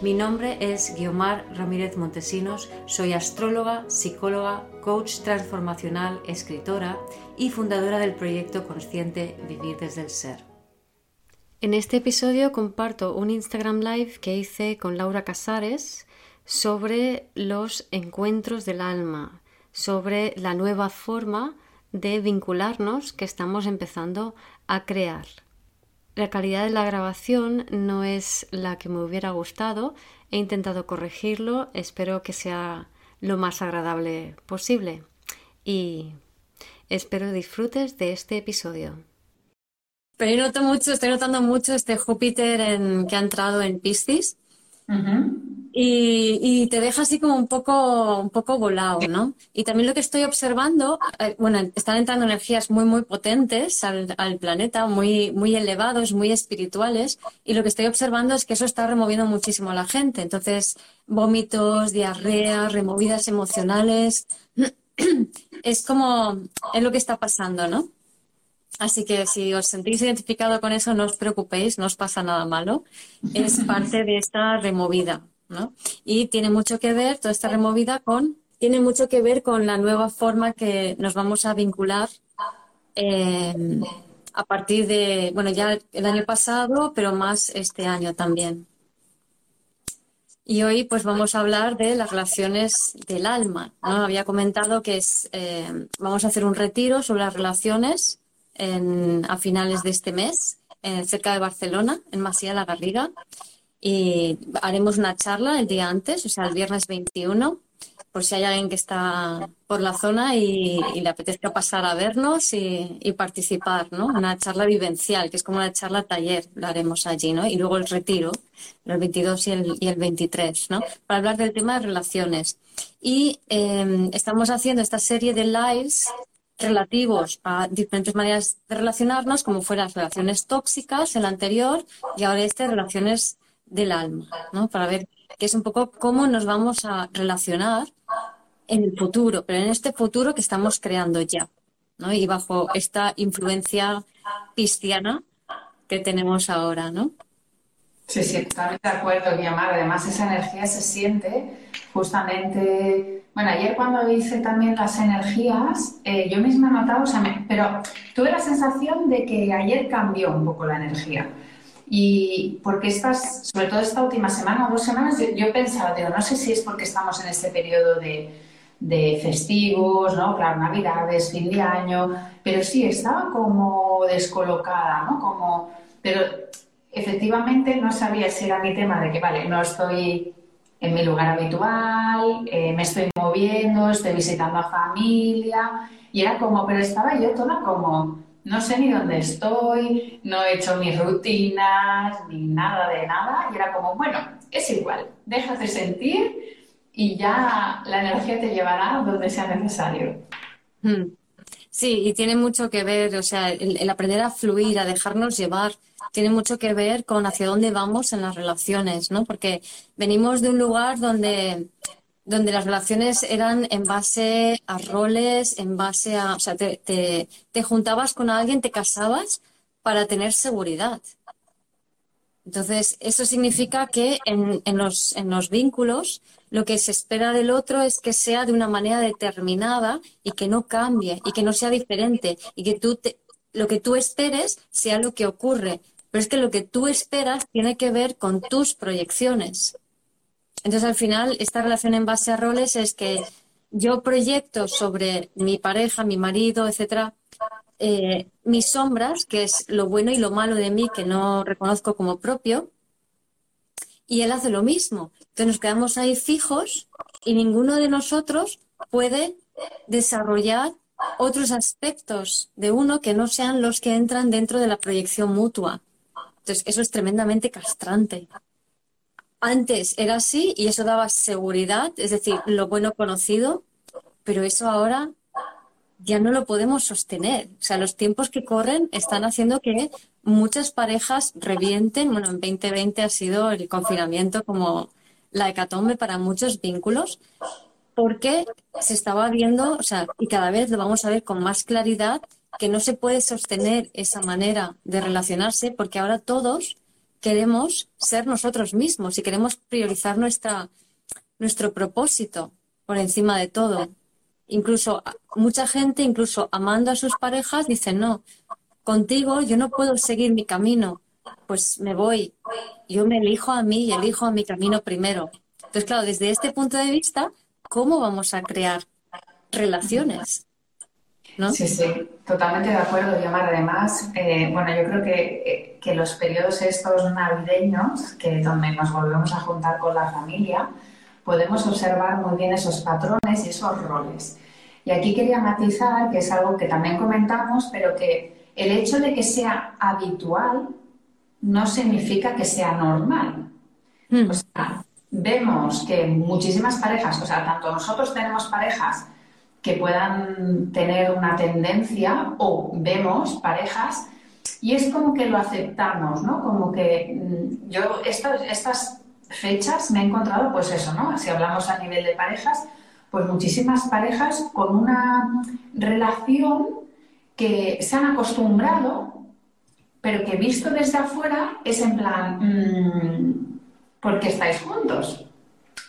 Mi nombre es Guiomar Ramírez Montesinos, soy astróloga, psicóloga, coach transformacional, escritora y fundadora del proyecto consciente Vivir desde el Ser. En este episodio comparto un Instagram Live que hice con Laura Casares sobre los encuentros del alma, sobre la nueva forma de vincularnos que estamos empezando a crear. La calidad de la grabación no es la que me hubiera gustado. He intentado corregirlo. Espero que sea lo más agradable posible. Y espero disfrutes de este episodio. Pero noto mucho, estoy notando mucho este Júpiter en, que ha entrado en Piscis y, te deja así como un poco, un poco volado, ¿no? Y también lo que estoy observando, eh, bueno, están entrando energías muy, muy potentes al, planeta, muy, muy elevados, muy espirituales, y lo que estoy observando es que eso está removiendo muchísimo a la gente. Entonces, vómitos, diarreas, removidas emocionales, es como, es lo que está pasando, ¿no? Así que si os sentís identificado con eso, no os preocupéis, no os pasa nada malo. Es parte de esta removida. Y tiene mucho que ver, toda esta removida con, tiene mucho que ver con la nueva forma que nos vamos a vincular em, a partir de, bueno, ya el año pasado, pero más este año también. Y hoy pues vamos a hablar de las relaciones del alma. Había comentado que es, em, vamos a hacer un retiro sobre las relaciones a finales de este mes, eh, cerca de Barcelona, en Masía la Garriga y haremos una charla el día antes, o sea, el viernes 21, por si hay alguien que está por la zona y, le apetezca pasar a vernos y, participar, ¿no? Una charla vivencial, que es como una charla taller, lo haremos allí, ¿no? Y luego el retiro, el 22 y el, y el 23, ¿no? Para hablar del tema de relaciones. Y em, estamos haciendo esta serie de lives relativos a diferentes maneras de relacionarnos, como fueran las relaciones tóxicas, el anterior, y ahora este, relaciones del alma, ¿no? Para ver qué es un poco cómo nos vamos a relacionar en el futuro, pero en este futuro que estamos creando ya, ¿no? Y bajo esta influencia cristiana que tenemos ahora, ¿no? Sí, sí, totalmente de acuerdo, Guillermo. Además, esa energía se siente justamente. Bueno, ayer cuando hice también las energías, eh, yo misma he notado, o sea, pero tuve la sensación de que ayer cambió un poco la energía. Y porque estas, sobre todo esta última semana o dos semanas, yo, he pensado, digo, no sé si es porque estamos en este periodo de, de festivos, ¿no? Claro, Navidades, fin de año, pero sí, estaba como descolocada, ¿no? Como, pero efectivamente no sabía si era mi tema de que, vale, no estoy en mi lugar habitual, eh, me estoy moviendo, estoy visitando a familia, y era como, pero estaba yo toda como no sé ni dónde estoy, no he hecho mis rutinas, ni nada de nada. Y era como, bueno, es igual, déjate sentir y ya la energía te llevará donde sea necesario. Hmm. Sí, y tiene mucho que ver, o sea, el, aprender a fluir, a dejarnos llevar, tiene mucho que ver con hacia dónde vamos en las relaciones, ¿no? Porque venimos de un lugar donde donde las relaciones eran en base a roles, en base a, o sea, te, te, juntabas con alguien, te casabas para tener seguridad. Entonces, eso significa que en, en, los, en los vínculos lo que se espera del otro es que sea de una manera determinada y que no cambie y que no sea diferente y que tú lo que tú esperes sea lo que ocurre. Pero es que lo que tú esperas tiene que ver con tus proyecciones. Entonces, al final, esta relación en base a roles es que yo proyecto sobre mi pareja, mi marido, etcétera, eh, mis sombras, que es lo bueno y lo malo de mí que no reconozco como propio, y él hace lo mismo. Entonces nos quedamos ahí fijos y ninguno de nosotros puede desarrollar otros aspectos de uno que no sean los que entran dentro de la proyección mutua. Entonces eso es tremendamente castrante. antes era así y eso daba seguridad, es decir, lo bueno conocido, pero eso ahora ya no lo podemos sostener. O sea, los tiempos que corren están haciendo que muchas parejas revienten. Bueno, en 2020 ha sido el confinamiento como la hecatombe para muchos vínculos, porque se estaba viendo, o sea, y cada vez lo vamos a ver con más claridad, que no se puede sostener esa manera de relacionarse, porque ahora todos queremos ser nosotros mismos y queremos priorizar nuestra, nuestro propósito por encima de todo. Incluso mucha gente, incluso amando a sus parejas, dice, no, contigo yo no puedo seguir mi camino, pues me voy. Yo me elijo a mí y elijo a mi camino primero. Entonces, claro, desde este punto de vista, ¿cómo vamos a crear relaciones? Sí, sí, totalmente de acuerdo, Yamar. Además, eh, bueno, yo creo que, eh, que, los periodos estos navideños, que donde nos volvemos a juntar con la familia, podemos observar muy bien esos patrones y esos roles. Y aquí quería matizar, que es algo que también comentamos, pero que el hecho de que sea habitual no significa que sea normal. Hmm. O sea, vemos que muchísimas parejas, o sea, tanto nosotros tenemos parejas que puedan tener una tendencia o vemos parejas y es como que lo aceptamos, ¿no? Como que mm, yo estas, estas fechas me he encontrado, pues eso, ¿no? Si hablamos a nivel de parejas, pues muchísimas parejas con una relación que se han acostumbrado, pero que visto desde afuera es en plan, mm, ¿por qué estáis juntos?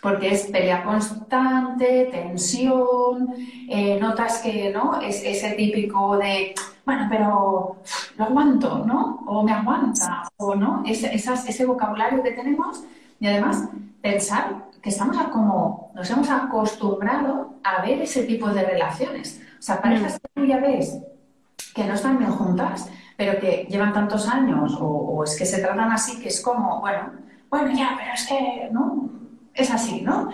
Porque es pelea constante, tensión, eh, notas que, ¿no? Es ese típico de, bueno, pero lo aguanto, ¿no? O me aguanta, o no, ese vocabulario que tenemos y además, pensar que estamos como, nos hemos acostumbrado a ver ese tipo de relaciones. O sea, parejas que tú ya ves que no están bien juntas, pero que llevan tantos años, o, es que se tratan así, que es como, bueno, bueno, ya, pero es que, ¿no? Es así, ¿no?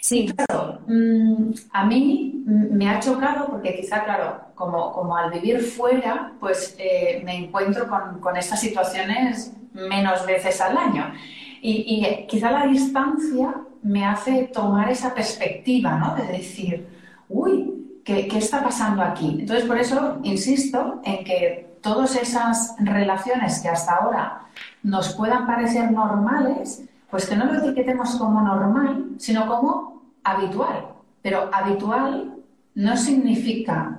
Sí, claro, mm, a mí me ha chocado porque quizá, claro, como, como al vivir fuera, pues eh, me encuentro con, con estas situaciones menos veces al año. Y, quizá la distancia me hace tomar esa perspectiva, ¿no? De decir, uy, ¿qué, está pasando aquí? Entonces, por eso insisto en que todas esas relaciones que hasta ahora nos puedan parecer normales, pues que no lo etiquetemos como normal, sino como habitual. Pero habitual no significa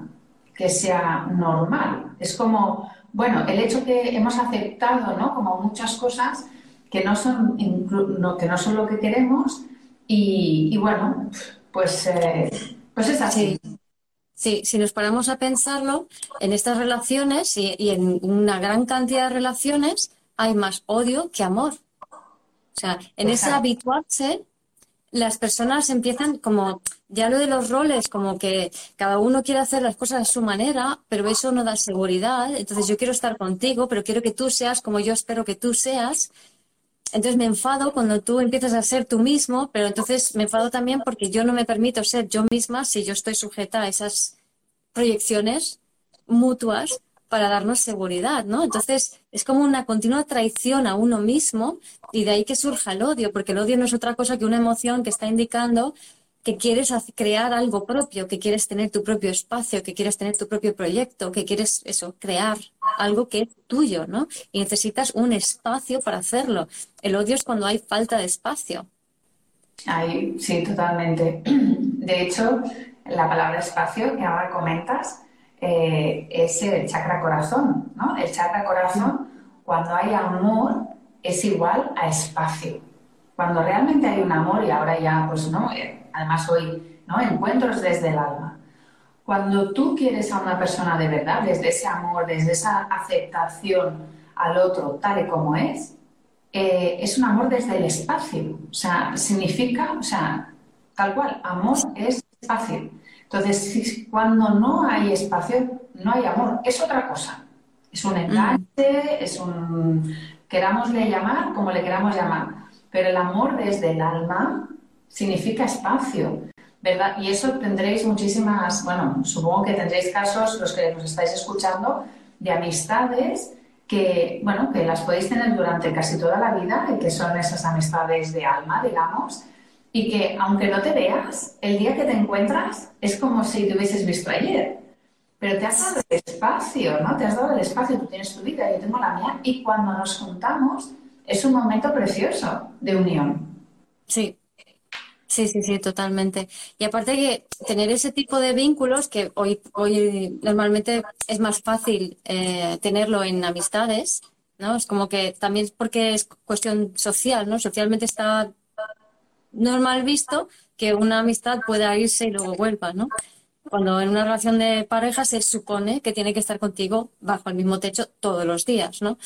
que sea normal. Es como, bueno, el hecho que hemos aceptado, ¿no? Como muchas cosas, que no son, que no son lo que queremos y, bueno, pues, eh, pues es así. Sí. Si nos paramos a pensarlo, en estas relaciones y, en una gran cantidad de relaciones hay más odio que amor. O sea, en ese habituarse, las personas empiezan como, ya lo de los roles, como que cada uno quiere hacer las cosas a su manera, pero eso no da seguridad. Entonces yo quiero estar contigo, pero quiero que tú seas como yo espero que tú seas. Entonces me enfado cuando tú empiezas a ser tú mismo, pero entonces me enfado también porque yo no me permito ser yo misma si yo estoy sujeta a esas proyecciones mutuas para darnos seguridad, ¿no? Entonces es como una continua traición a uno mismo y de ahí que surja el odio, porque el odio no es otra cosa que una emoción que está indicando que quieres crear algo propio, que quieres tener tu propio espacio, que quieres tener tu propio proyecto, que quieres eso, crear algo que es tuyo, ¿no? Y necesitas un espacio para hacerlo. El odio es cuando hay falta de espacio. Ahí, sí, totalmente. De hecho, la palabra espacio que ahora comentas eh, es el chakra corazón, ¿no? El chakra corazón, cuando hay amor, es igual a espacio. Cuando realmente hay un amor, y ahora ya, pues, ¿no? Eh, además hoy, ¿no? Encuentros desde el alma. Cuando tú quieres a una persona de verdad, desde ese amor, desde esa aceptación al otro tal y como es, eh, es un amor desde el espacio. O sea, significa, o sea, tal cual, amor es espacio. Entonces, cuando no hay espacio, no hay amor, es otra cosa. Es un enganche, es un, querámosle llamar como le queramos llamar. Pero el amor desde el alma significa espacio, ¿verdad? Y eso tendréis muchísimas, bueno, supongo que tendréis casos, los que nos estáis escuchando, de amistades que, bueno, que las podéis tener durante casi toda la vida y que son esas amistades de alma, digamos, y que aunque no te veas, el día que te encuentras es como si te hubieses visto ayer. Pero te has dado el espacio, ¿no? Te has dado el espacio, tú tienes tu vida, yo tengo la mía, y cuando nos juntamos es un momento precioso de unión. Sí, Sí, sí, sí, totalmente. Y aparte que tener ese tipo de vínculos que hoy, hoy normalmente es más fácil eh, tenerlo en amistades, ¿no? Es como que también es porque es cuestión social, ¿no? Socialmente está normal visto que una amistad pueda irse y luego vuelva, ¿no? Cuando en una relación de pareja se supone que tiene que estar contigo bajo el mismo techo todos los días, ¿no?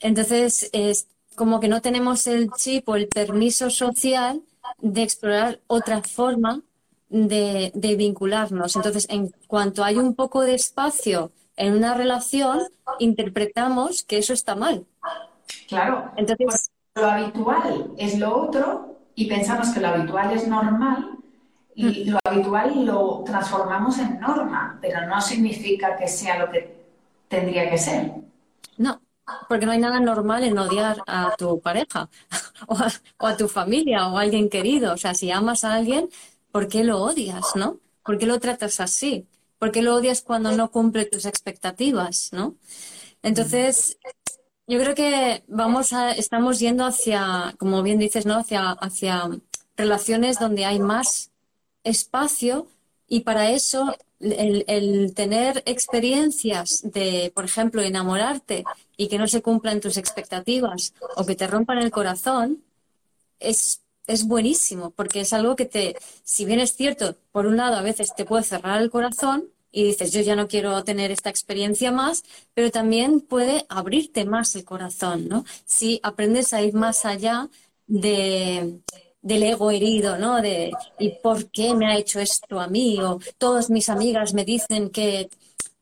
Entonces, es como que no tenemos el chip o el permiso social de explorar otra forma de, vincularnos. Entonces, en cuanto hay un poco de espacio en una relación, interpretamos que eso está mal. Claro. Entonces, lo habitual es lo otro y pensamos que lo habitual es normal y mm. lo habitual lo transformamos en norma, pero no significa que sea lo que tendría que ser. No, porque no hay nada normal en odiar a tu pareja o a, tu familia o a alguien querido. O sea, si amas a alguien, ¿por qué lo odias, no? ¿Por qué lo tratas así? ¿Por qué lo odias cuando no cumple tus expectativas, no? Entonces, yo creo que vamos a, estamos yendo hacia, como bien dices, ¿no? Hacia, hacia relaciones donde hay más espacio y para eso el, tener experiencias de, por ejemplo, enamorarte y que no se cumplan tus expectativas o que te rompan el corazón, es, es buenísimo, porque es algo que te, si bien es cierto, por un lado a veces te puede cerrar el corazón y dices, yo ya no quiero tener esta experiencia más, pero también puede abrirte más el corazón, ¿no? Si aprendes a ir más allá de, del ego herido, ¿no? De ¿y por qué me ha hecho esto a mí? O todas mis amigas me dicen que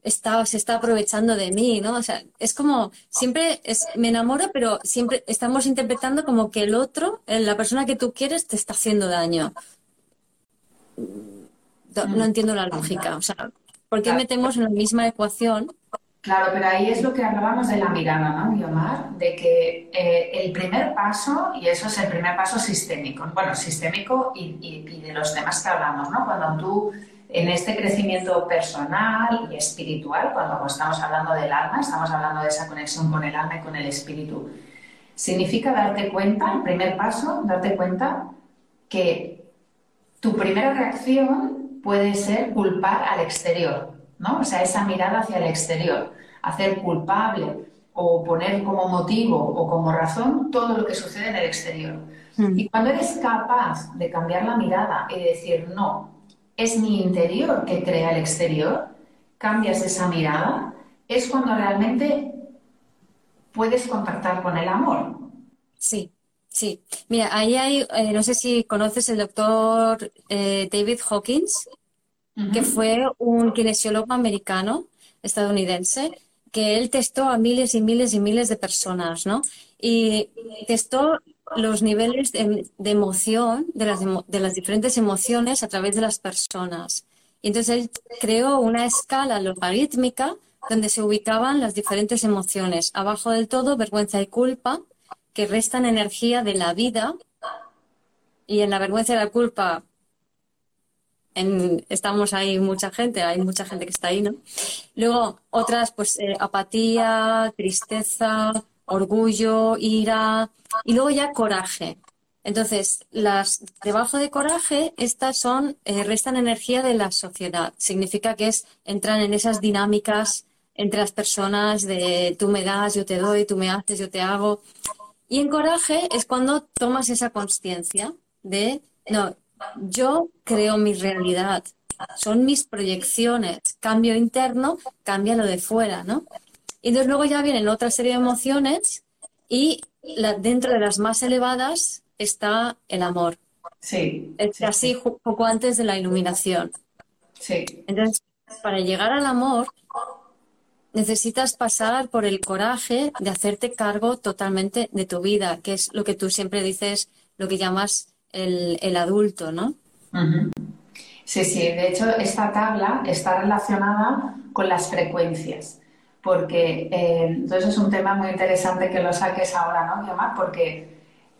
está, se está aprovechando de mí, ¿no? O sea, es como, siempre es, me enamoro, pero siempre estamos interpretando como que el otro, eh, la persona que tú quieres, te está haciendo daño. No, no entiendo la lógica. O sea, ¿por qué metemos en la misma ecuación Claro, pero ahí es lo que hablábamos de la mirada, ¿no, Guiomar? De que eh, el primer paso, y eso es el primer paso sistémico, bueno, sistémico y, de los temas que hablamos, ¿no? Cuando tú en este crecimiento personal y espiritual, cuando estamos hablando del alma, estamos hablando de esa conexión con el alma y con el espíritu, significa darte cuenta, el primer paso, darte cuenta que tu primera reacción puede ser culpar al exterior, ¿no? O sea, esa mirada hacia el exterior, hacer culpable o poner como motivo o como razón todo lo que sucede en el exterior. Hmm. Y cuando eres capaz de cambiar la mirada y decir, no, es mi interior que crea el exterior, cambias esa mirada, es cuando realmente puedes contactar con el amor. Sí, sí. Mira, ahí hay, eh, no sé si conoces el doctor eh, David Hawkins, que fue un kinesiólogo americano, estadounidense, que él testó a miles y miles y miles de personas, ¿no? Y testó los niveles de, emoción, de las, de las diferentes emociones a través de las personas. Y entonces él creó una escala logarítmica donde se ubicaban las diferentes emociones. Abajo del todo, vergüenza y culpa, que restan energía de la vida. Y en la vergüenza y la culpa estamos ahí mucha gente, hay mucha gente que está ahí, ¿no? Luego otras, pues eh, apatía, tristeza, orgullo, ira y luego ya coraje. Entonces, las debajo de coraje, estas son, eh, restan energía de la sociedad. Significa que es, entran en esas dinámicas entre las personas de tú me das, yo te doy, tú me haces, yo te hago. Y en coraje es cuando tomas esa conciencia de, no, yo creo mi realidad, son mis proyecciones, cambio interno, cambia lo de fuera, ¿no? Y entonces luego ya vienen otra serie de emociones y dentro de las más elevadas está el amor. Sí. Es casi poco antes de la iluminación. Sí. Entonces, para llegar al amor, necesitas pasar por el coraje de hacerte cargo totalmente de tu vida, que es lo que tú siempre dices, lo que llamas el, adulto, ¿no? Sí, sí, de hecho esta tabla está relacionada con las frecuencias, porque eh, entonces es un tema muy interesante que lo saques ahora, ¿no, Guiomar? Porque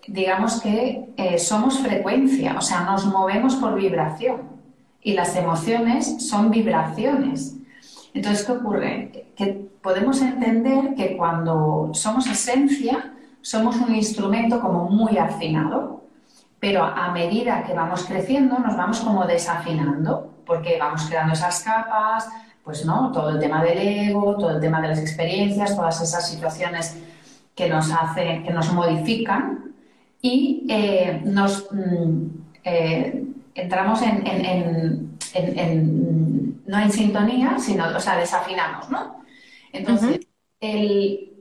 digamos que eh, somos frecuencia, o sea, nos movemos por vibración y las emociones son vibraciones. Entonces, ¿qué ocurre? Que podemos entender que cuando somos esencia, somos un instrumento como muy afinado, pero a medida que vamos creciendo nos vamos como desafinando, porque vamos creando esas capas, pues no, todo el tema del ego, todo el tema de las experiencias, todas esas situaciones que nos hacen, que nos modifican y eh, nos mm, eh, entramos en, no en sintonía, sino, o sea, desafinamos, ¿no? Entonces, el,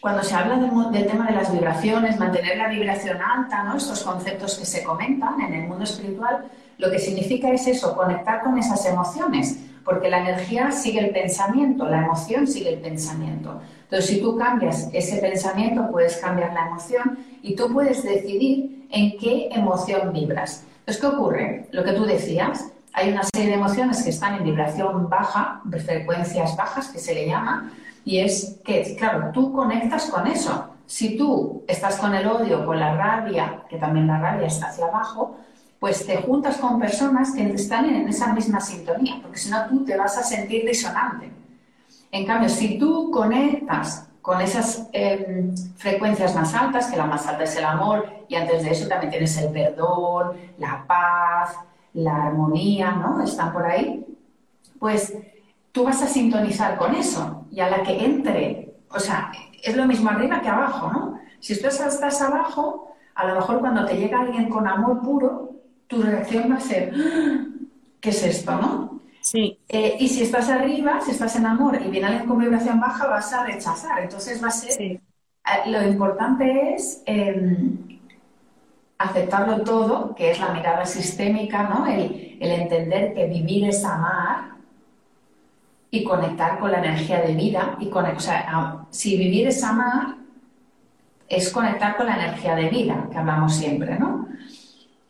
cuando se habla del, tema de las vibraciones, mantener la vibración alta, ¿no? estos conceptos que se comentan en el mundo espiritual, lo que significa es eso, conectar con esas emociones, porque la energía sigue el pensamiento, la emoción sigue el pensamiento. Entonces, si tú cambias ese pensamiento, puedes cambiar la emoción y tú puedes decidir en qué emoción vibras. Entonces, ¿qué ocurre? Lo que tú decías, hay una serie de emociones que están en vibración baja, frecuencias bajas, que se le llama, y es que, claro, tú conectas con eso. Si tú estás con el odio, con la rabia, que también la rabia está hacia abajo, pues te juntas con personas que están en esa misma sintonía, porque si no tú te vas a sentir disonante. En cambio, si tú conectas con esas em, frecuencias más altas, que la más alta es el amor, y antes de eso también tienes el perdón, la paz, la armonía, ¿no? Están por ahí, pues tú vas a sintonizar con eso y a la que entre, o sea, es lo mismo arriba que abajo, ¿no? Si tú estás abajo, a lo mejor cuando te llega alguien con amor puro, tu reacción va a ser, ¡Ah! ¿qué es esto, no? Sí. Eh, y si estás arriba, si estás en amor y viene alguien con vibración baja, vas a rechazar. Entonces va a ser. Eh, lo importante es em, aceptarlo todo, que es la mirada sistémica, ¿no? El, el entender que vivir es amar y conectar con la energía de vida. Y con, o sea, si vivir es amar, es conectar con la energía de vida, que hablamos siempre, ¿no?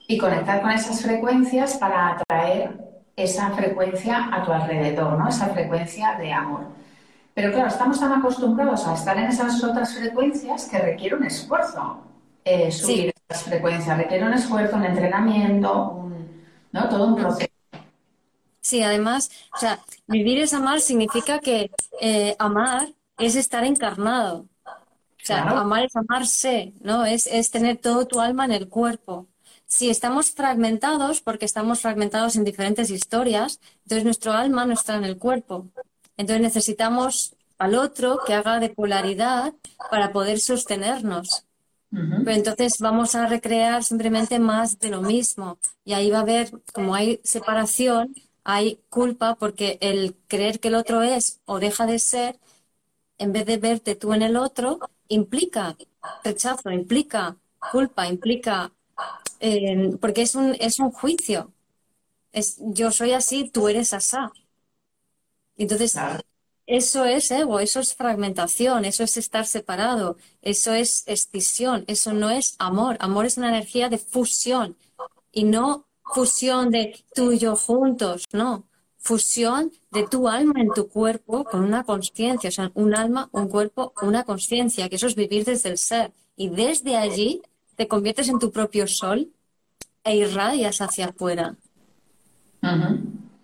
Y conectar con esas frecuencias para atraer esa frecuencia a tu alrededor, ¿no? Esa frecuencia de amor. Pero claro, estamos tan acostumbrados a estar en esas otras frecuencias que requiere un esfuerzo eh, subir esas frecuencias, requiere un esfuerzo, un entrenamiento, ¿no? todo un proceso. Sí, además, o sea, vivir es amar significa que eh, amar es estar encarnado. O sea, amar es amarse, ¿no? Es, es tener todo tu alma en el cuerpo. Si estamos fragmentados, porque estamos fragmentados en diferentes historias, entonces nuestro alma no está en el cuerpo. Entonces necesitamos al otro que haga de polaridad para poder sostenernos. Pero entonces vamos a recrear simplemente más de lo mismo. Y ahí va a haber, como hay separación, hay culpa porque el creer que el otro es o deja de ser, en vez de verte tú en el otro, implica rechazo, implica culpa, implica... Eh, porque es un, es un juicio. Es, yo soy así, tú eres asá. Entonces, eso es ego, eso es fragmentación, eso es estar separado, eso es escisión, eso no es amor. Amor es una energía de fusión y no fusión de tú y yo juntos, no, fusión de tu alma en tu cuerpo con una conciencia, o sea, un alma, un cuerpo, una conciencia, que eso es vivir desde el ser. Y desde allí te conviertes en tu propio sol e irradias hacia afuera.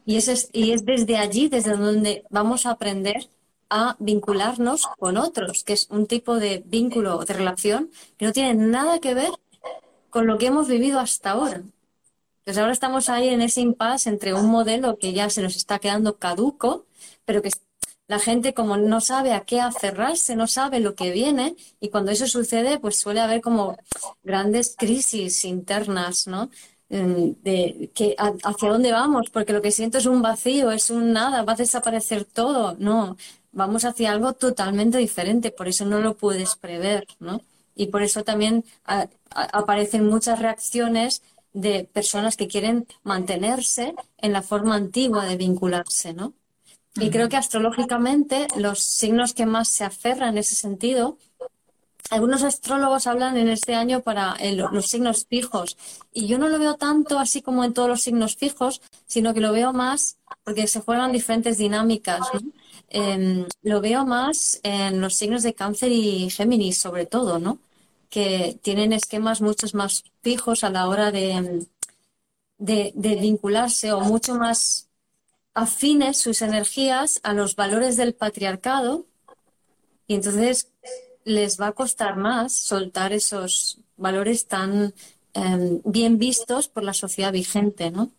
Y, es, y es desde allí, desde donde vamos a aprender a vincularnos con otros, que es un tipo de vínculo, de relación que no tiene nada que ver con lo que hemos vivido hasta ahora. Entonces ahora estamos ahí en ese impasse entre un modelo que ya se nos está quedando caduco, pero que la gente como no sabe a qué aferrarse, no sabe lo que viene y cuando eso sucede pues suele haber como grandes crisis internas, ¿no? De que hacia dónde vamos, porque lo que siento es un vacío, es un nada, va a desaparecer todo, no, vamos hacia algo totalmente diferente, por eso no lo puedes prever, ¿no? Y por eso también aparecen muchas reacciones de personas que quieren mantenerse en la forma antigua de vincularse, ¿no? Y creo que astrológicamente los signos que más se aferran en ese sentido algunos astrólogos hablan en este año para los signos fijos y yo no lo veo tanto así como en todos los signos fijos, sino que lo veo más porque se juegan diferentes dinámicas. Em, lo veo más en los signos de cáncer y Géminis sobre todo, ¿no? que tienen esquemas muchos más fijos a la hora de, de vincularse o mucho más afines sus energías a los valores del patriarcado y entonces les va a costar más soltar esos valores tan em, bien vistos por la sociedad vigente, ¿no?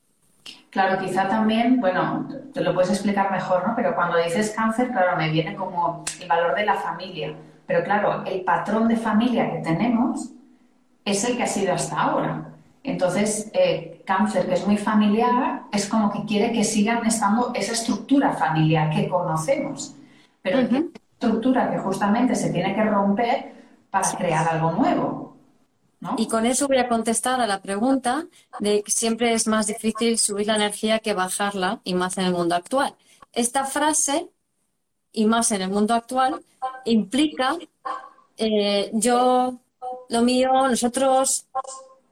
Claro, quizá también, bueno, te lo puedes explicar mejor, ¿no? Pero cuando dices cáncer, claro, me viene como el valor de la familia. Pero claro, el patrón de familia que tenemos es el que ha sido hasta ahora. Entonces, eh, cáncer, que es muy familiar, es como que quiere que sigan estando esa estructura familiar que conocemos. Pero estructura que justamente se tiene que romper para crear algo nuevo. Y con eso voy a contestar a la pregunta de que siempre es más difícil subir la energía que bajarla, y más en el mundo actual. Esta frase, y más en el mundo actual, implica eh, yo, lo mío, nosotros,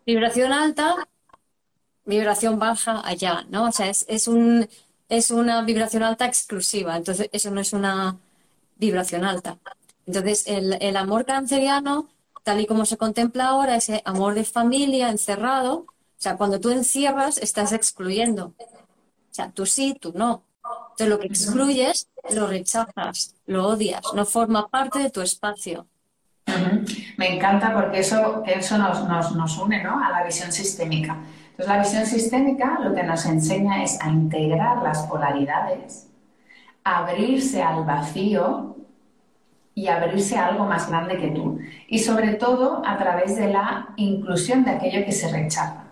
vibración alta, vibración baja allá, ¿no? O sea, es, es, un, es una vibración alta exclusiva. Entonces, eso no es una vibración alta. Entonces, el, amor canceriano, tal y como se contempla ahora, ese amor de familia encerrado, o sea, cuando tú encierras, estás excluyendo. O sea, tú sí, tú no. Entonces, lo que excluyes, lo rechazas, lo odias, no forma parte de tu espacio. Me encanta porque eso, eso nos, nos, nos une ¿no? a la visión sistémica. Entonces, la visión sistémica lo que nos enseña es a integrar las polaridades abrirse al vacío y abrirse a algo más grande que tú. Y sobre todo a través de la inclusión de aquello que se rechaza.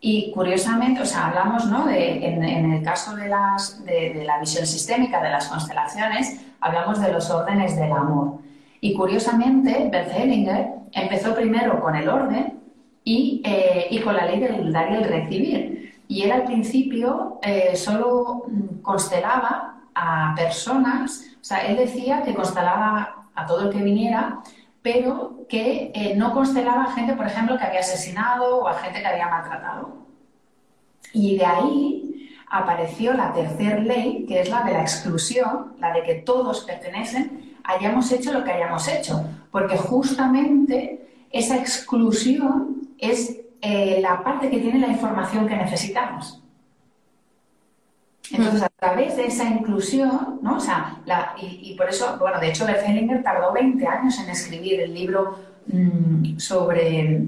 Y curiosamente, o sea, hablamos, ¿no? De, en, el caso de, las, de, la visión sistémica de las constelaciones, hablamos de los órdenes del amor. Y curiosamente, Bert Hellinger empezó primero con el orden y, eh, y con la ley del dar y el recibir. Y él al principio eh, solo constelaba a personas, o sea, él decía que constelaba a todo el que viniera, pero que eh, no constelaba a gente, por ejemplo, que había asesinado o a gente que había maltratado. Y de ahí apareció la tercera ley, que es la de la exclusión, la de que todos pertenecen, hayamos hecho lo que hayamos hecho, porque justamente esa exclusión es eh, la parte que tiene la información que necesitamos. Entonces, a través de esa inclusión, ¿no? O sea, y, por eso, bueno, de hecho, Bert Hellinger tardó 20 años en escribir el libro mm, sobre,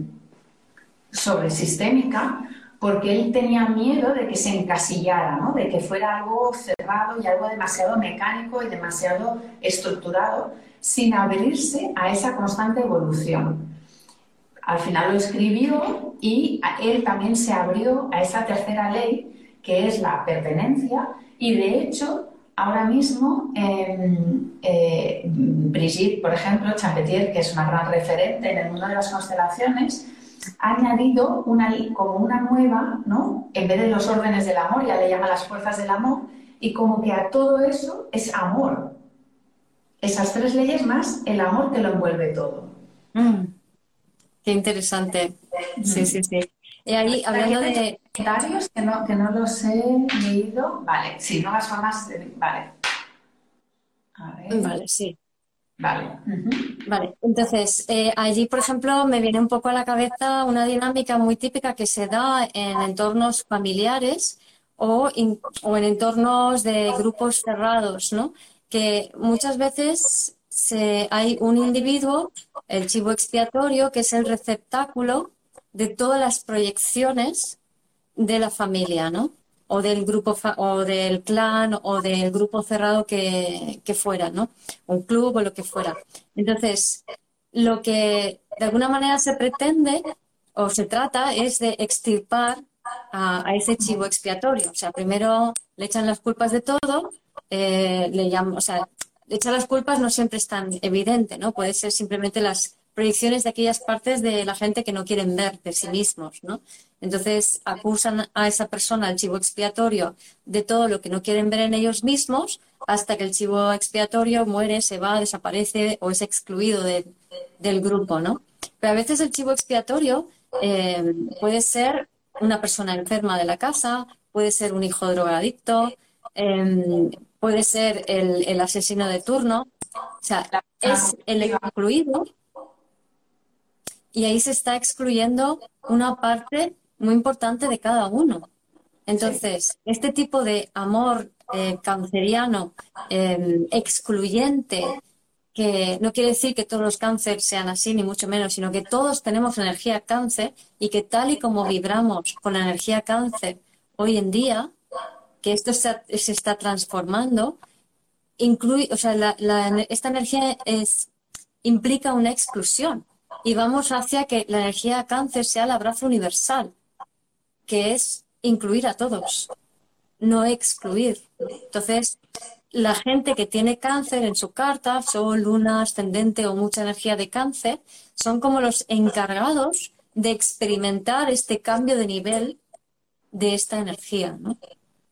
sobre sistémica, porque él tenía miedo de que se encasillara, ¿no? De que fuera algo cerrado y algo demasiado mecánico y demasiado estructurado, sin abrirse a esa constante evolución. Al final lo escribió y él también se abrió a esa tercera ley que es la pertenencia, y de hecho, ahora mismo, em, eh, Brigitte, por ejemplo, Champetier, que es una gran referente en el mundo de las constelaciones, ha añadido una, como una nueva, ¿no? En vez de los órdenes del amor, ya le llama las fuerzas del amor, y como que a todo eso es amor. Esas tres leyes más, el amor que lo envuelve todo. Mm. Qué interesante. Sí, sí, sí. Y ahí, hablando de comentarios que no, que no los he leído. Vale, sí, nuevas formas de. Vale. A ver. Vale, sí. Vale. Vale, entonces eh, allí, por ejemplo, me viene un poco a la cabeza una dinámica muy típica que se da en entornos familiares o, o en entornos de grupos cerrados, ¿no? Que muchas veces se, hay un individuo, el chivo expiatorio, que es el receptáculo de todas las proyecciones de la familia, ¿no? O del grupo o del clan o del grupo cerrado que, fuera, ¿no? Un club o lo que fuera. Entonces, lo que de alguna manera se pretende o se trata es de extirpar a, ese chivo expiatorio. O sea, primero le echan las culpas de todo, eh, le llaman, o sea, le echan las culpas no siempre es tan evidente, ¿no? Puede ser simplemente las proyecciones de aquellas partes de la gente que no quieren ver de sí mismos, ¿no? Entonces acusan a esa persona, al chivo expiatorio, de todo lo que no quieren ver en ellos mismos, hasta que el chivo expiatorio muere, se va, desaparece o es excluido de, del grupo, ¿no? Pero a veces el chivo expiatorio eh, puede ser una persona enferma de la casa, puede ser un hijo drogadicto, em, puede ser el, asesino de turno. O sea, es el excluido y ahí se está excluyendo una parte muy importante de cada uno. Entonces, este tipo de amor eh, canceriano em, excluyente, que no quiere decir que todos los cánceres sean así, ni mucho menos, sino que todos tenemos energía cáncer y que tal y como vibramos con la energía cáncer hoy en día, que esto se, está transformando, incluye, o sea, esta energía es, implica una exclusión y vamos hacia que la energía cáncer sea el abrazo universal, que es incluir a todos, no excluir. Entonces, la gente que tiene cáncer en su carta, sol, luna, ascendente o mucha energía de cáncer, son como los encargados de experimentar este cambio de nivel de esta energía, ¿no?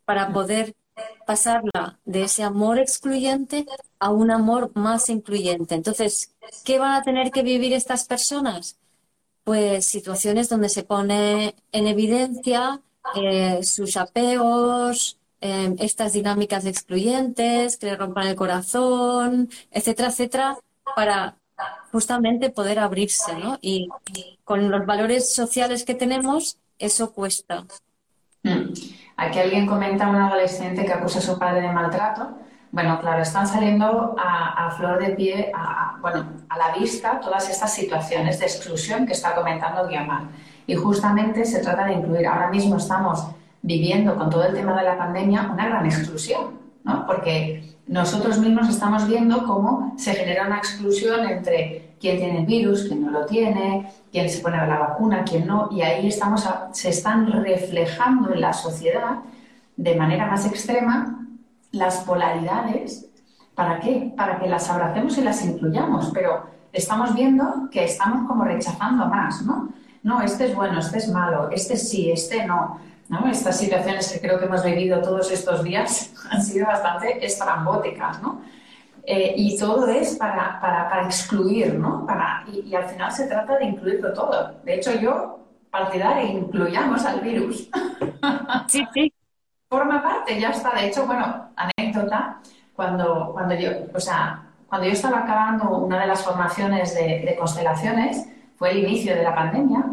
Para poder pasarla de ese amor excluyente a un amor más incluyente. Entonces, ¿qué van a tener que vivir estas personas? Pues situaciones donde se pone en evidencia eh, sus apegos, em, estas dinámicas excluyentes que le rompan el corazón, etcétera, etcétera, para justamente poder abrirse, ¿no? Y, con los valores sociales que tenemos, eso cuesta. Mm. Aquí alguien comenta a un adolescente que acusa a su padre de maltrato. Bueno, claro, están saliendo a, flor de pie, a, bueno, a la vista todas estas situaciones de exclusión que está comentando Guiamar. Y justamente se trata de incluir. Ahora mismo estamos viviendo con todo el tema de la pandemia una gran exclusión, ¿no? Porque nosotros mismos estamos viendo cómo se genera una exclusión entre quién tiene el virus, quién no lo tiene, quién se pone la vacuna, quién no, y ahí estamos se están reflejando en la sociedad de manera más extrema las polaridades. ¿Para qué? Para que las abracemos y las incluyamos, pero estamos viendo que estamos como rechazando más, ¿no? no, este es bueno, este es malo, este sí, este no. ¿no? Estas situaciones que creo que hemos vivido todos estos días han sido bastante estrambóticas, ¿no? Eh, y todo es para, para, excluir, ¿no? Para, y, al final se trata de incluirlo todo. De hecho, yo, partidaria, incluyamos al virus. Sí, sí. Forma parte, ya está. De hecho, bueno, anécdota, cuando, cuando yo, o sea, cuando yo estaba acabando una de las formaciones de, constelaciones, fue el inicio de la pandemia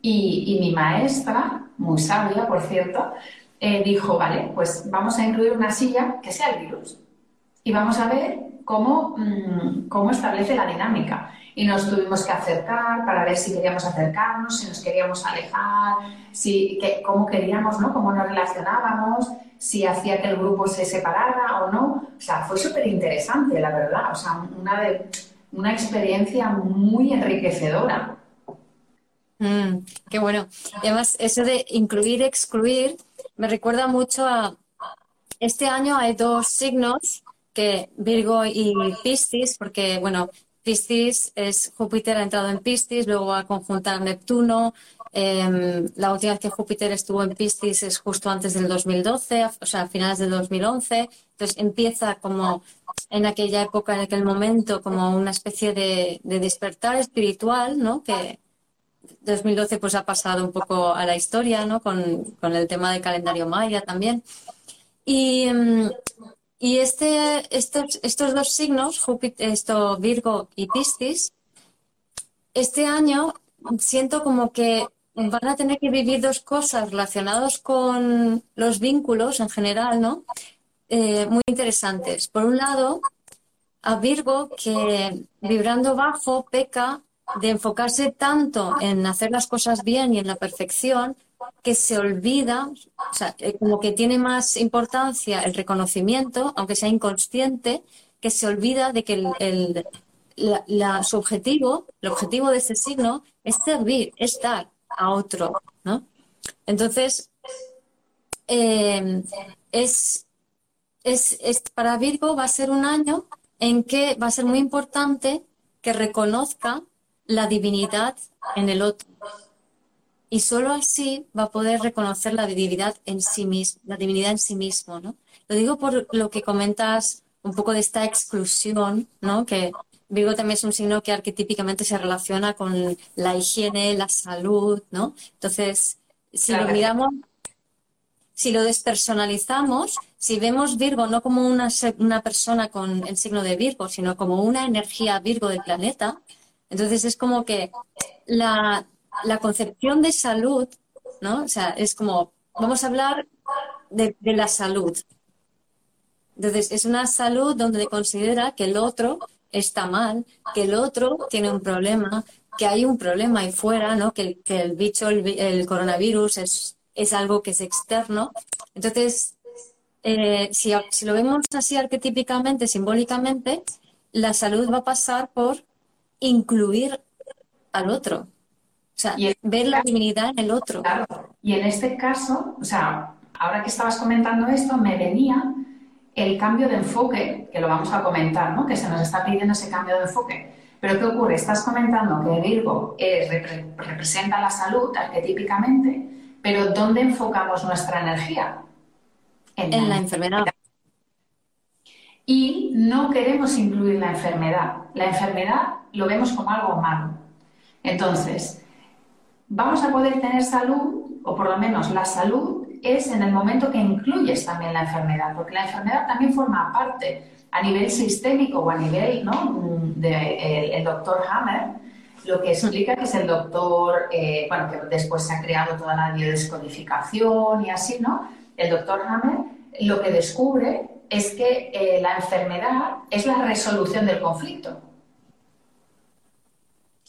y, mi maestra, muy sabia, por cierto, eh, dijo, vale, pues vamos a incluir una silla que sea el virus y vamos a ver cómo, mm, cómo establece la dinámica. Y nos tuvimos que acercar para ver si queríamos acercarnos, si nos queríamos alejar, si, que, cómo queríamos, ¿no? Cómo nos relacionábamos, si hacía que el grupo se separara o no. O sea, fue súper interesante, la verdad. O sea, una una experiencia muy enriquecedora. Mm, qué bueno. además, eso de incluir, excluir, me recuerda mucho a... Este año hay dos signos que Virgo y Piscis, porque, bueno, Piscis es Júpiter ha entrado en Piscis, luego va a conjuntar Neptuno. Em, la última vez que Júpiter estuvo en Piscis es justo antes del 2012, o sea, a finales del 2011. Entonces empieza como en aquella época, en aquel momento, como una especie de, despertar espiritual, ¿no? Que 2012 pues ha pasado un poco a la historia, ¿no? Con, el tema del calendario maya también. Y, mm, y este, estos, estos dos signos, Júpiter, Virgo y Piscis, este año siento como que van a tener que vivir dos cosas relacionadas con los vínculos en general, ¿no? Eh, muy interesantes. Por un lado, a Virgo que vibrando bajo peca de enfocarse tanto en hacer las cosas bien y en la perfección que se olvida, o sea, como que tiene más importancia el reconocimiento, aunque sea inconsciente, que se olvida de que el, su objetivo, el objetivo de ese signo es servir, es dar a otro, ¿no? Entonces, eh, es, es, para Virgo va a ser un año en que va a ser muy importante que reconozca la divinidad en el otro. Y solo así va a poder reconocer la divinidad en sí mismo, la divinidad en sí mismo, ¿no? Lo digo por lo que comentas un poco de esta exclusión, ¿no? Que Virgo también es un signo que arquetípicamente se relaciona con la higiene, la salud, ¿no? Entonces, si lo miramos, si lo despersonalizamos, si vemos Virgo no como una, una persona con el signo de Virgo, sino como una energía Virgo del planeta, entonces es como que la, la concepción de salud, ¿no? O sea, es como, vamos a hablar de, la salud, entonces, es una salud donde considera que el otro está mal, que el otro tiene un problema, que hay un problema ahí fuera, ¿no? Que, el bicho, el, coronavirus es, es, algo que es externo. Entonces, eh, si, lo vemos así arquetípicamente, simbólicamente, la salud va a pasar por incluir al otro. O sea, ver la divinidad en el otro. Claro. Y en este caso, o sea, ahora que estabas comentando esto, me venía el cambio de enfoque, que lo vamos a comentar, ¿no? que se nos está pidiendo ese cambio de enfoque. Pero ¿qué ocurre? Estás comentando que Virgo representa la salud arquetípicamente, pero ¿dónde enfocamos nuestra energía? En, la, enfermedad. Y no queremos incluir la enfermedad. La enfermedad lo vemos como algo malo. Entonces, vamos a poder tener salud, o por lo menos la salud, es en el momento que incluyes también la enfermedad, porque la enfermedad también forma parte a nivel sistémico o a nivel ¿no? el, doctor Hammer, lo que explica que es el doctor, eh, bueno, que después se ha creado toda la biodescodificación y así, ¿no? El doctor Hammer lo que descubre es que eh, la enfermedad es la resolución del conflicto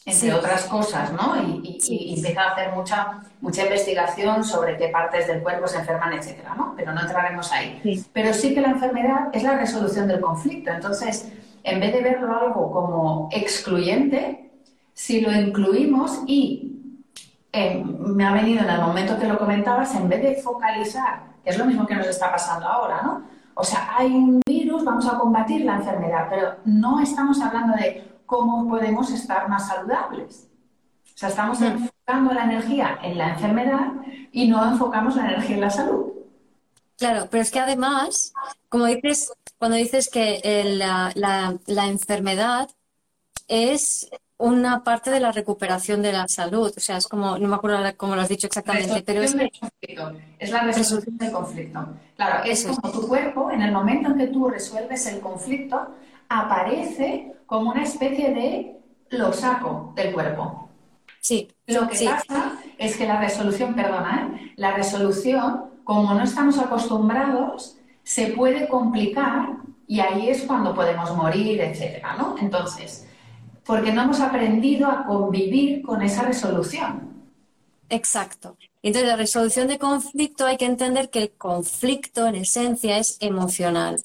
entre otras cosas, ¿no? Y, empieza a hacer mucha, mucha investigación sobre qué partes del cuerpo se enferman, etcétera, ¿no? Pero no entraremos ahí. Pero sí que la enfermedad es la resolución del conflicto. Entonces, en vez de verlo algo como excluyente, si lo incluimos y eh, me ha venido en el momento que lo comentabas, en vez de focalizar, que es lo mismo que nos está pasando ahora, ¿no? O sea, hay un virus, vamos a combatir la enfermedad, pero no estamos hablando de cómo podemos estar más saludables. O sea, estamos mm. enfocando la energía en la enfermedad y no enfocamos la energía en la salud. Claro, pero es que además, como dices, cuando dices que la, enfermedad es una parte de la recuperación de la salud. O sea, es como, no me acuerdo cómo lo has dicho exactamente, pero es... es la resolución del conflicto. Claro, es como tu cuerpo, en el momento en que tú resuelves el conflicto, aparece como una especie de lo saco del cuerpo. Sí. Lo que pasa es que la resolución, perdona, ¿eh? la resolución, como no estamos acostumbrados, se puede complicar y ahí es cuando podemos morir, etcétera, ¿no? Entonces, porque no hemos aprendido a convivir con esa resolución. Exacto. Entonces, la resolución de conflicto hay que entender que el conflicto en esencia es emocional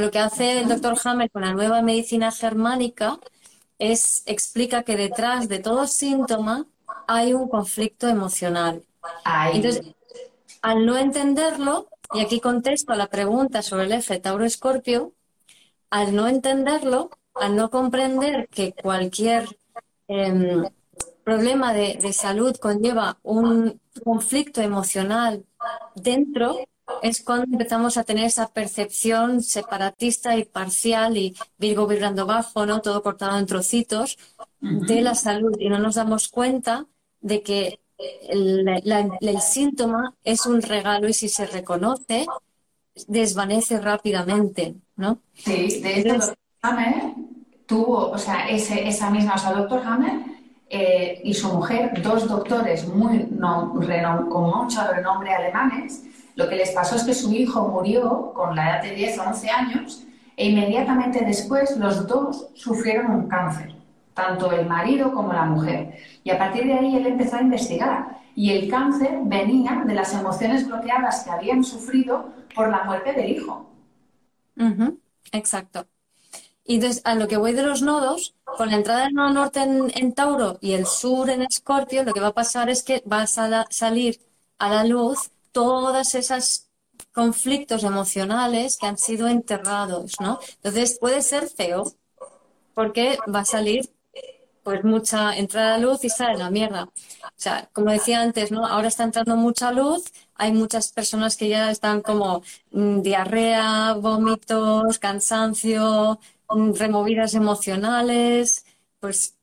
lo que hace el doctor Hammer con la nueva medicina germánica es explica que detrás de todo síntoma hay un conflicto emocional. Entonces, al no entenderlo, y aquí contesto la pregunta sobre el eje Tauro-Escorpio, al no entenderlo, al no comprender que cualquier em, problema de, de salud conlleva un conflicto emocional dentro, es cuando empezamos a tener esa percepción separatista y parcial y Virgo vibrando bajo, ¿no? Todo cortado en trocitos de la salud y no nos damos cuenta de que el, síntoma es un regalo y si se reconoce, desvanece rápidamente, ¿no? Sí, de hecho, doctor Hammer tuvo, o sea, ese, esa misma, o sea, doctor Hammer eh, y su mujer, dos doctores muy con mucho renombre alemanes, lo que les pasó es que su hijo murió con la edad de 10 o 11 años e inmediatamente después los dos sufrieron un cáncer, tanto el marido como la mujer. Y a partir de ahí él empezó a investigar y el cáncer venía de las emociones bloqueadas que habían sufrido por la muerte del hijo. Exacto. Y entonces, a lo que voy de los nodos, con la entrada del norte en, Tauro y el sur en Escorpio, lo que va a pasar es que va a salir a la luz todos esos conflictos emocionales que han sido enterrados, ¿no? Entonces puede ser feo porque va a salir pues mucha entrada luz y sale la mierda. O sea, como decía antes, ¿no? Ahora está entrando mucha luz, hay muchas personas que ya están como mm, diarrea, vómitos, cansancio, removidas emocionales, pues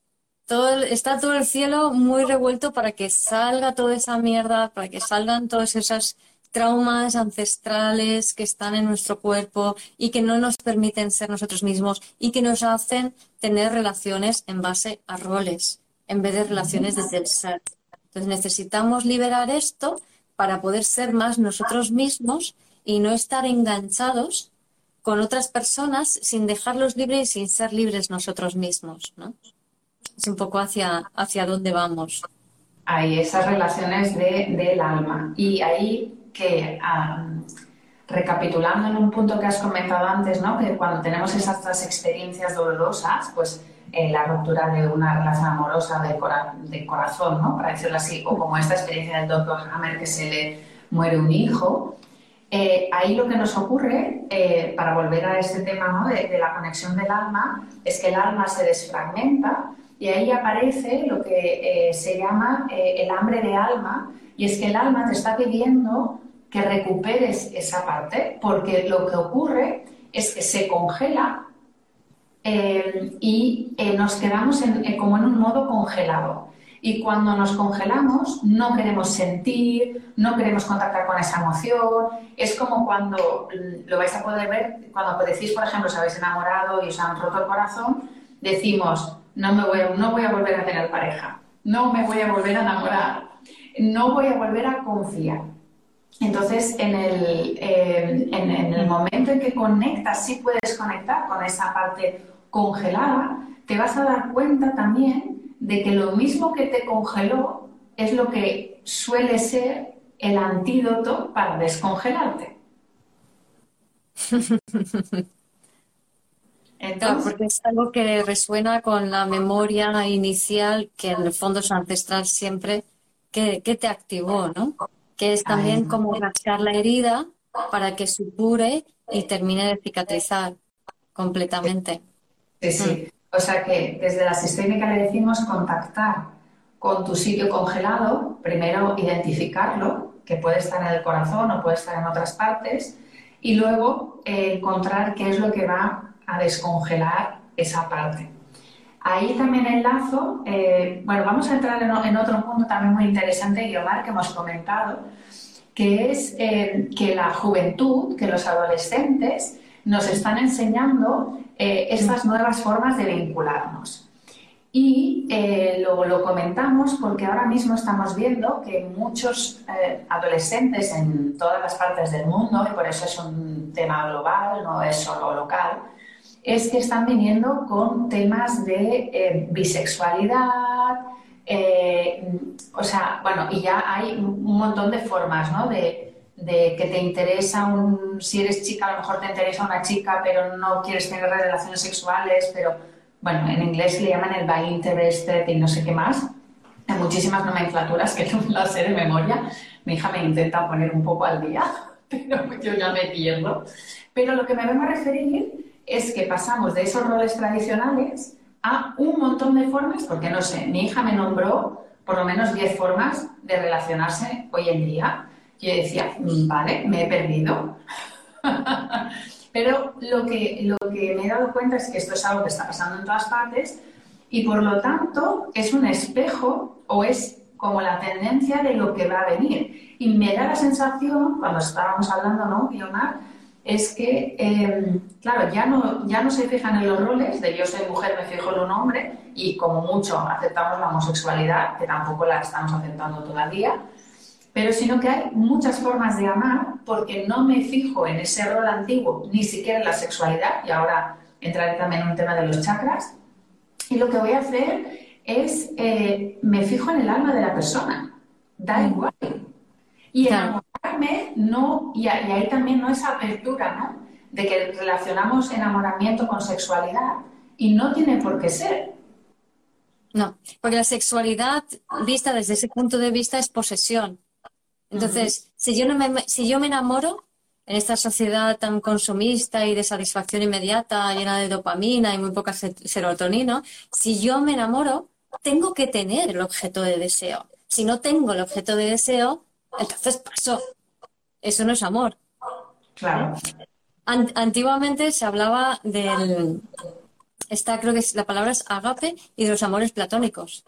está todo el cielo muy revuelto para que salga toda esa mierda, para que salgan todas esas traumas ancestrales que están en nuestro cuerpo y que no nos permiten ser nosotros mismos y que nos hacen tener relaciones en base a roles en vez de relaciones desde el ser. Entonces necesitamos liberar esto para poder ser más nosotros mismos y no estar enganchados con otras personas sin dejarlos libres y sin ser libres nosotros mismos, ¿no? Un poco hacia, hacia dónde vamos. Hay esas relaciones de, del alma. Y ahí que, recapitulando en un punto que has comentado antes, ¿no? que cuando tenemos esas experiencias dolorosas, pues eh, la ruptura de una relación amorosa de, de corazón, ¿no? para decirlo así, o como esta experiencia del doctor Hammer que se le muere un hijo, eh, ahí lo que nos ocurre, eh, para volver a este tema ¿no? de, de, la conexión del alma, es que el alma se desfragmenta y ahí aparece lo que se llama el hambre de alma, y es que el alma te está pidiendo que recuperes esa parte, porque lo que ocurre es que se congela eh, y eh, nos quedamos eh, como en un modo congelado. Y cuando nos congelamos, no queremos sentir, no queremos contactar con esa emoción. Es como cuando mm, lo vais a poder ver, cuando decís, por ejemplo, os habéis enamorado y os han roto el corazón, decimos, no, me voy, no voy a volver a tener pareja, no me voy a volver a enamorar, no voy a volver a confiar. Entonces, en el, en, el, momento en que conectas, sí puedes conectar con esa parte congelada, te vas a dar cuenta también de que lo mismo que te congeló es lo que suele ser el antídoto para descongelarte. Entonces, porque es algo que resuena con la memoria inicial, que en el fondo es ancestral siempre, que, te activó, ¿no? Que es también como rascar la herida para que supure y termine de cicatrizar completamente. Sí, sí. Mm. O sea que desde la sistémica le decimos contactar con tu sitio congelado, primero identificarlo, que puede estar en el corazón o puede estar en otras partes, y luego eh, encontrar qué es lo que va a descongelar esa parte. Ahí también enlazo, eh, bueno, vamos a entrar en, otro punto también muy interesante, Guiomar, que hemos comentado, que es eh, que la juventud, que los adolescentes nos están enseñando eh, estas nuevas formas de vincularnos. Y lo, comentamos porque ahora mismo estamos viendo que muchos adolescentes en todas las partes del mundo, y por eso es un tema global, no es solo local, es que están viniendo con temas de eh, bisexualidad, eh, o sea, bueno, y ya hay un montón de formas, ¿no? De, que te interesa un, si eres chica, a lo mejor te interesa una chica, pero no quieres tener relaciones sexuales, pero, bueno, en inglés le llaman el by interested y no sé qué más. Hay muchísimas nomenclaturas que no las sé de memoria. Mi hija me intenta poner un poco al día, pero yo ya me pierdo. Pero lo que me vengo a referir es que pasamos de esos roles tradicionales a un montón de formas, porque no sé, mi hija me nombró por lo menos 10 formas de relacionarse hoy en día. Yo decía, vale, me he perdido. Pero lo que, lo que me he dado cuenta es que esto es algo que está pasando en todas partes y por lo tanto es un espejo o es como la tendencia de lo que va a venir. Y me da la sensación, cuando estábamos hablando, ¿no, Guiomar? Es que, em, claro, ya no, ya no se fijan en los roles de yo soy mujer, me fijo en un hombre y como mucho aceptamos la homosexualidad, que tampoco la estamos aceptando todavía, pero sino que hay muchas formas de amar porque no me fijo en ese rol antiguo, ni siquiera en la sexualidad, y ahora entraré también en un tema de los chakras, y lo que voy a hacer es, eh, me fijo en el alma de la persona, da mm. igual. Y no, y, ahí también no es apertura, ¿no? De que relacionamos enamoramiento con sexualidad y no tiene por qué ser. No, porque la sexualidad vista desde ese punto de vista es posesión. Entonces, si, yo no me, si yo me enamoro en esta sociedad tan consumista y de satisfacción inmediata, llena de dopamina y muy poca serotonina, si yo me enamoro, tengo que tener el objeto de deseo. Si no tengo el objeto de deseo, entonces paso. Eso no es amor. Claro. antiguamente se hablaba del. Esta creo que la palabra es agape y de los amores platónicos.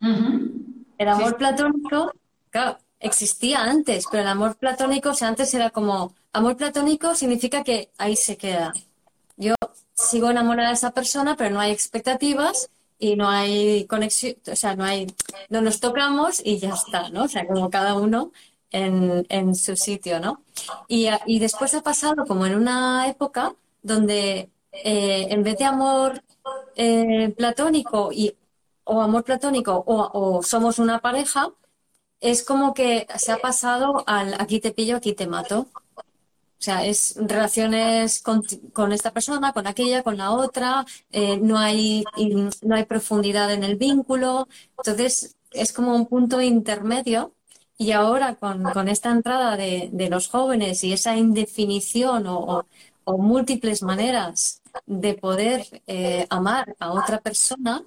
El amor platónico, claro, existía antes, pero el amor platónico, o sea, antes era como. Amor platónico significa que ahí se queda. Yo sigo enamorada de esa persona, pero no hay expectativas y no hay conexión, o sea, no hay, no nos tocamos y ya está, ¿no? O sea, como cada uno en, su sitio, ¿no? Y, después ha pasado como en una época donde eh, en vez de amor eh, platónico y, o amor platónico o, somos una pareja, es como que se ha pasado al aquí te pillo, aquí te mato. O sea, es relaciones con, esta persona, con aquella, con la otra, eh, no, hay, no hay profundidad en el vínculo. Entonces, es como un punto intermedio y ahora con, esta entrada de, los jóvenes y esa indefinición o, múltiples maneras de poder eh, amar a otra persona,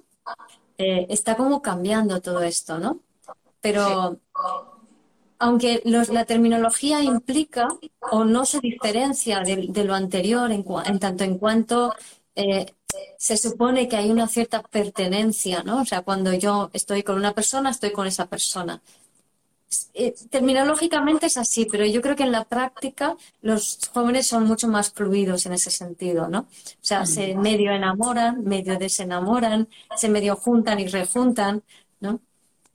eh, está como cambiando todo esto, ¿no? Pero aunque la terminología implica o no se diferencia de, lo anterior en, tanto en cuanto eh, se supone que hay una cierta pertenencia, ¿no? O sea, cuando yo estoy con una persona, estoy con esa persona. Eh, terminológicamente es así, pero yo creo que en la práctica los jóvenes son mucho más fluidos en ese sentido, ¿no? O sea, se medio enamoran, medio desenamoran, se medio juntan y rejuntan, ¿no?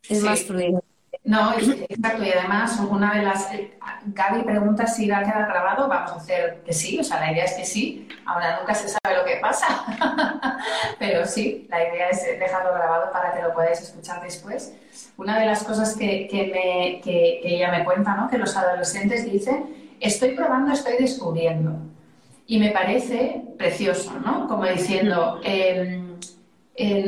Es más fluido. No, exacto. Y además, una de las. Eh, Gaby pregunta si va a quedar grabado. Vamos a hacer que sí, o sea, la idea es que sí. Ahora nunca se sabe lo que pasa. Pero sí, la idea es dejarlo grabado para que lo podáis escuchar después. Una de las cosas que, me, que, ella me cuenta, ¿no? Que los adolescentes dicen: Estoy probando, estoy descubriendo. Y me parece precioso, ¿no? Como diciendo.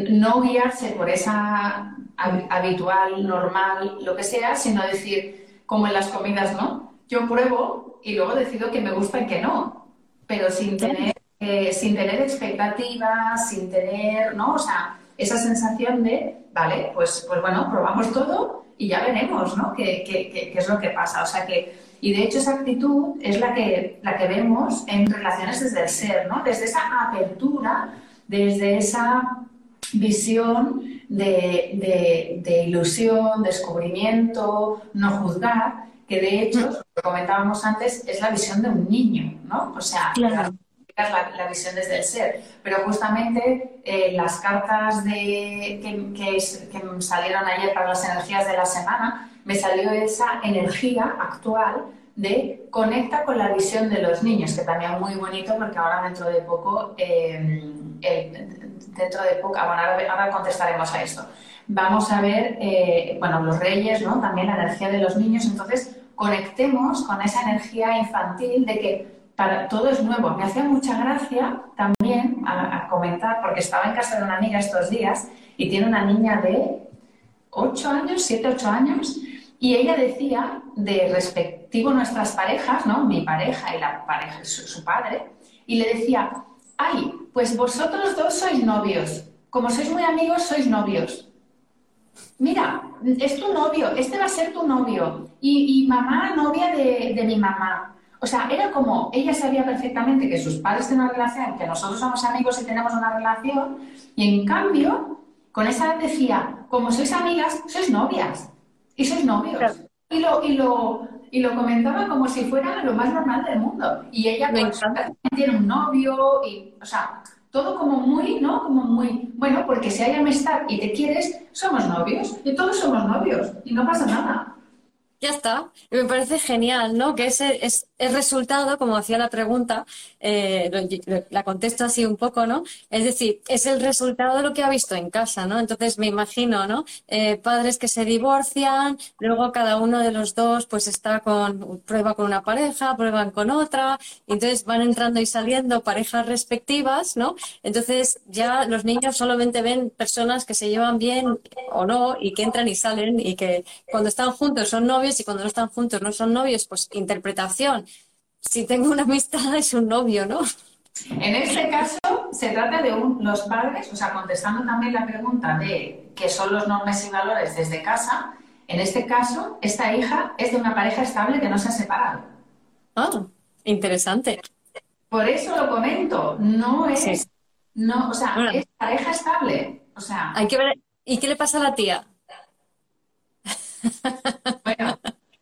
No guiarse por esa habitual, normal, lo que sea, sino decir, como en las comidas, ¿no? Yo pruebo y luego decido que me gusta y que no, pero sin tener, eh, sin tener expectativas, sin tener, ¿no? O sea, esa sensación de, vale, pues, pues bueno, probamos todo y ya veremos, ¿no? ¿Qué, qué, es lo que pasa? O sea que, y de hecho esa actitud es la que, la que vemos en relaciones desde el ser, ¿no? Desde esa apertura, desde esa visión de, ilusión, descubrimiento, no juzgar, que de hecho, lo comentábamos antes, es la visión de un niño, ¿no? O sea, la, visión desde el ser. Pero justamente eh, las cartas de, que, que, salieron ayer para las energías de la semana, me salió esa energía actual de conecta con la visión de los niños, que también es muy bonito porque ahora dentro de poco eh, dentro de poco, bueno, ahora, contestaremos a esto. Vamos a ver, eh, bueno, los reyes, ¿no? También la energía de los niños, entonces conectemos con esa energía infantil de que para, todo es nuevo. Me hacía mucha gracia también a, comentar, porque estaba en casa de una amiga estos días y tiene una niña de 8 años, 7, 8 años, y ella decía, de respectivo nuestras parejas, ¿no? Mi pareja y la pareja, su, su padre, y le decía, ay, pues vosotros dos sois novios. Como sois muy amigos, sois novios. Mira, es tu novio, este va a ser tu novio. Y, mamá, novia de, mi mamá. O sea, era como, ella sabía perfectamente que sus padres tienen una relación, que nosotros somos amigos y tenemos una relación, y en cambio, con esa decía, como sois amigas, sois novias y sois novios. Y lo, y lo, y lo comentaba como si fuera lo más normal del mundo. Y ella pues, tiene un novio y, o sea, todo como muy, ¿no? Como muy, bueno, porque si hay amistad y te quieres, somos novios y todos somos novios y no pasa nada. Ya está. me parece genial, ¿no? Que ese es el resultado, como hacía la pregunta, eh, la contesto así un poco, ¿no? Es decir, es el resultado de lo que ha visto en casa, ¿no? Entonces me imagino, ¿no? Eh, padres que se divorcian, luego cada uno de los dos pues está con, prueba con una pareja, prueban con otra, entonces van entrando y saliendo parejas respectivas, ¿no? Entonces ya los niños solamente ven personas que se llevan bien o no, y que entran y salen, y que cuando están juntos son novios y cuando no están juntos no son novios, pues interpretación si tengo una amistad es un novio, ¿no? En este caso se trata de los padres, o sea, contestando también la pregunta de qué son los normas y valores desde casa, en este caso, esta hija es de una pareja estable que no se ha separado. Ah, interesante. Por eso lo comento, no es, no, o sea, es pareja estable. O sea. Hay que ver, ¿y qué le pasa a la tía?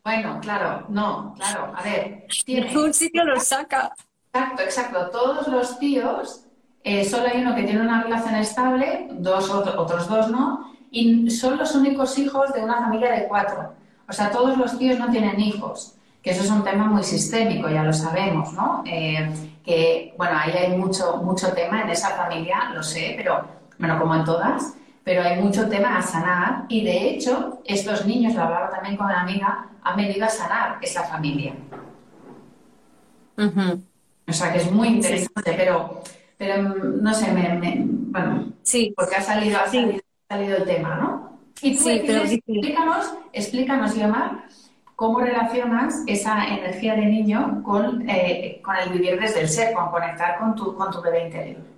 Bueno, claro, no, claro, a ver. Tiene, un sitio lo saca. Exacto, exacto. Todos los tíos, eh, solo hay uno que tiene una relación estable, dos otros dos no, y son los únicos hijos de una familia de cuatro. O sea, todos los tíos no tienen hijos, que eso es un tema muy sistémico, ya lo sabemos, ¿no? Eh, que, bueno, ahí hay mucho, mucho tema en esa familia, lo sé, pero, bueno, como en todas, pero hay mucho tema a sanar y de hecho estos niños, lo hablaba también con una amiga, han venido a sanar esa familia. O sea que es muy interesante, pero, pero no sé, me, bueno, sí. porque ha salido, ha salido, el tema, ¿no? Y tú sí, pero explícanos, explícanos, cómo relacionas esa energía de niño con, eh, con el vivir desde el ser, con conectar con tu, con tu bebé interior.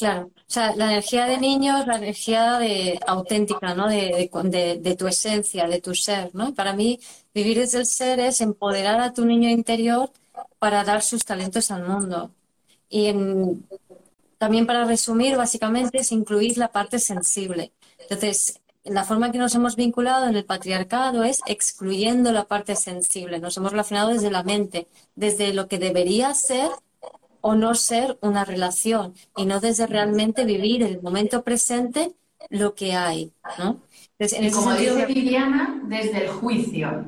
Claro, o sea, la energía de niño es la energía de, auténtica, ¿no? De, de, de, tu esencia, de tu ser, ¿no? Para mí, vivir desde el ser es empoderar a tu niño interior para dar sus talentos al mundo. Y también para resumir, básicamente, es incluir la parte sensible. Entonces, la forma en que nos hemos vinculado en el patriarcado es excluyendo la parte sensible. Nos hemos relacionado desde la mente, desde lo que debería ser o no ser una relación y no desde realmente vivir el momento presente lo que hay. ¿no? en como dice Viviana, desde el juicio.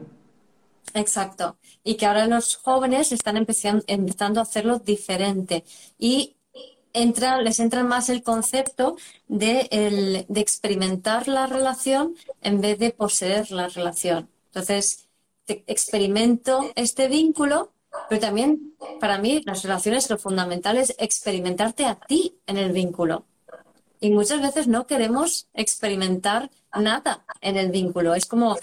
Exacto. Y que ahora los jóvenes están empezando, a hacerlo diferente. Y entra, les entra más el concepto de, de experimentar la relación en vez de poseer la relación. Entonces, experimento este vínculo, pero también para mí las relaciones lo fundamental es experimentarte a ti en el vínculo. Y muchas veces no queremos experimentar nada en el vínculo. Es como,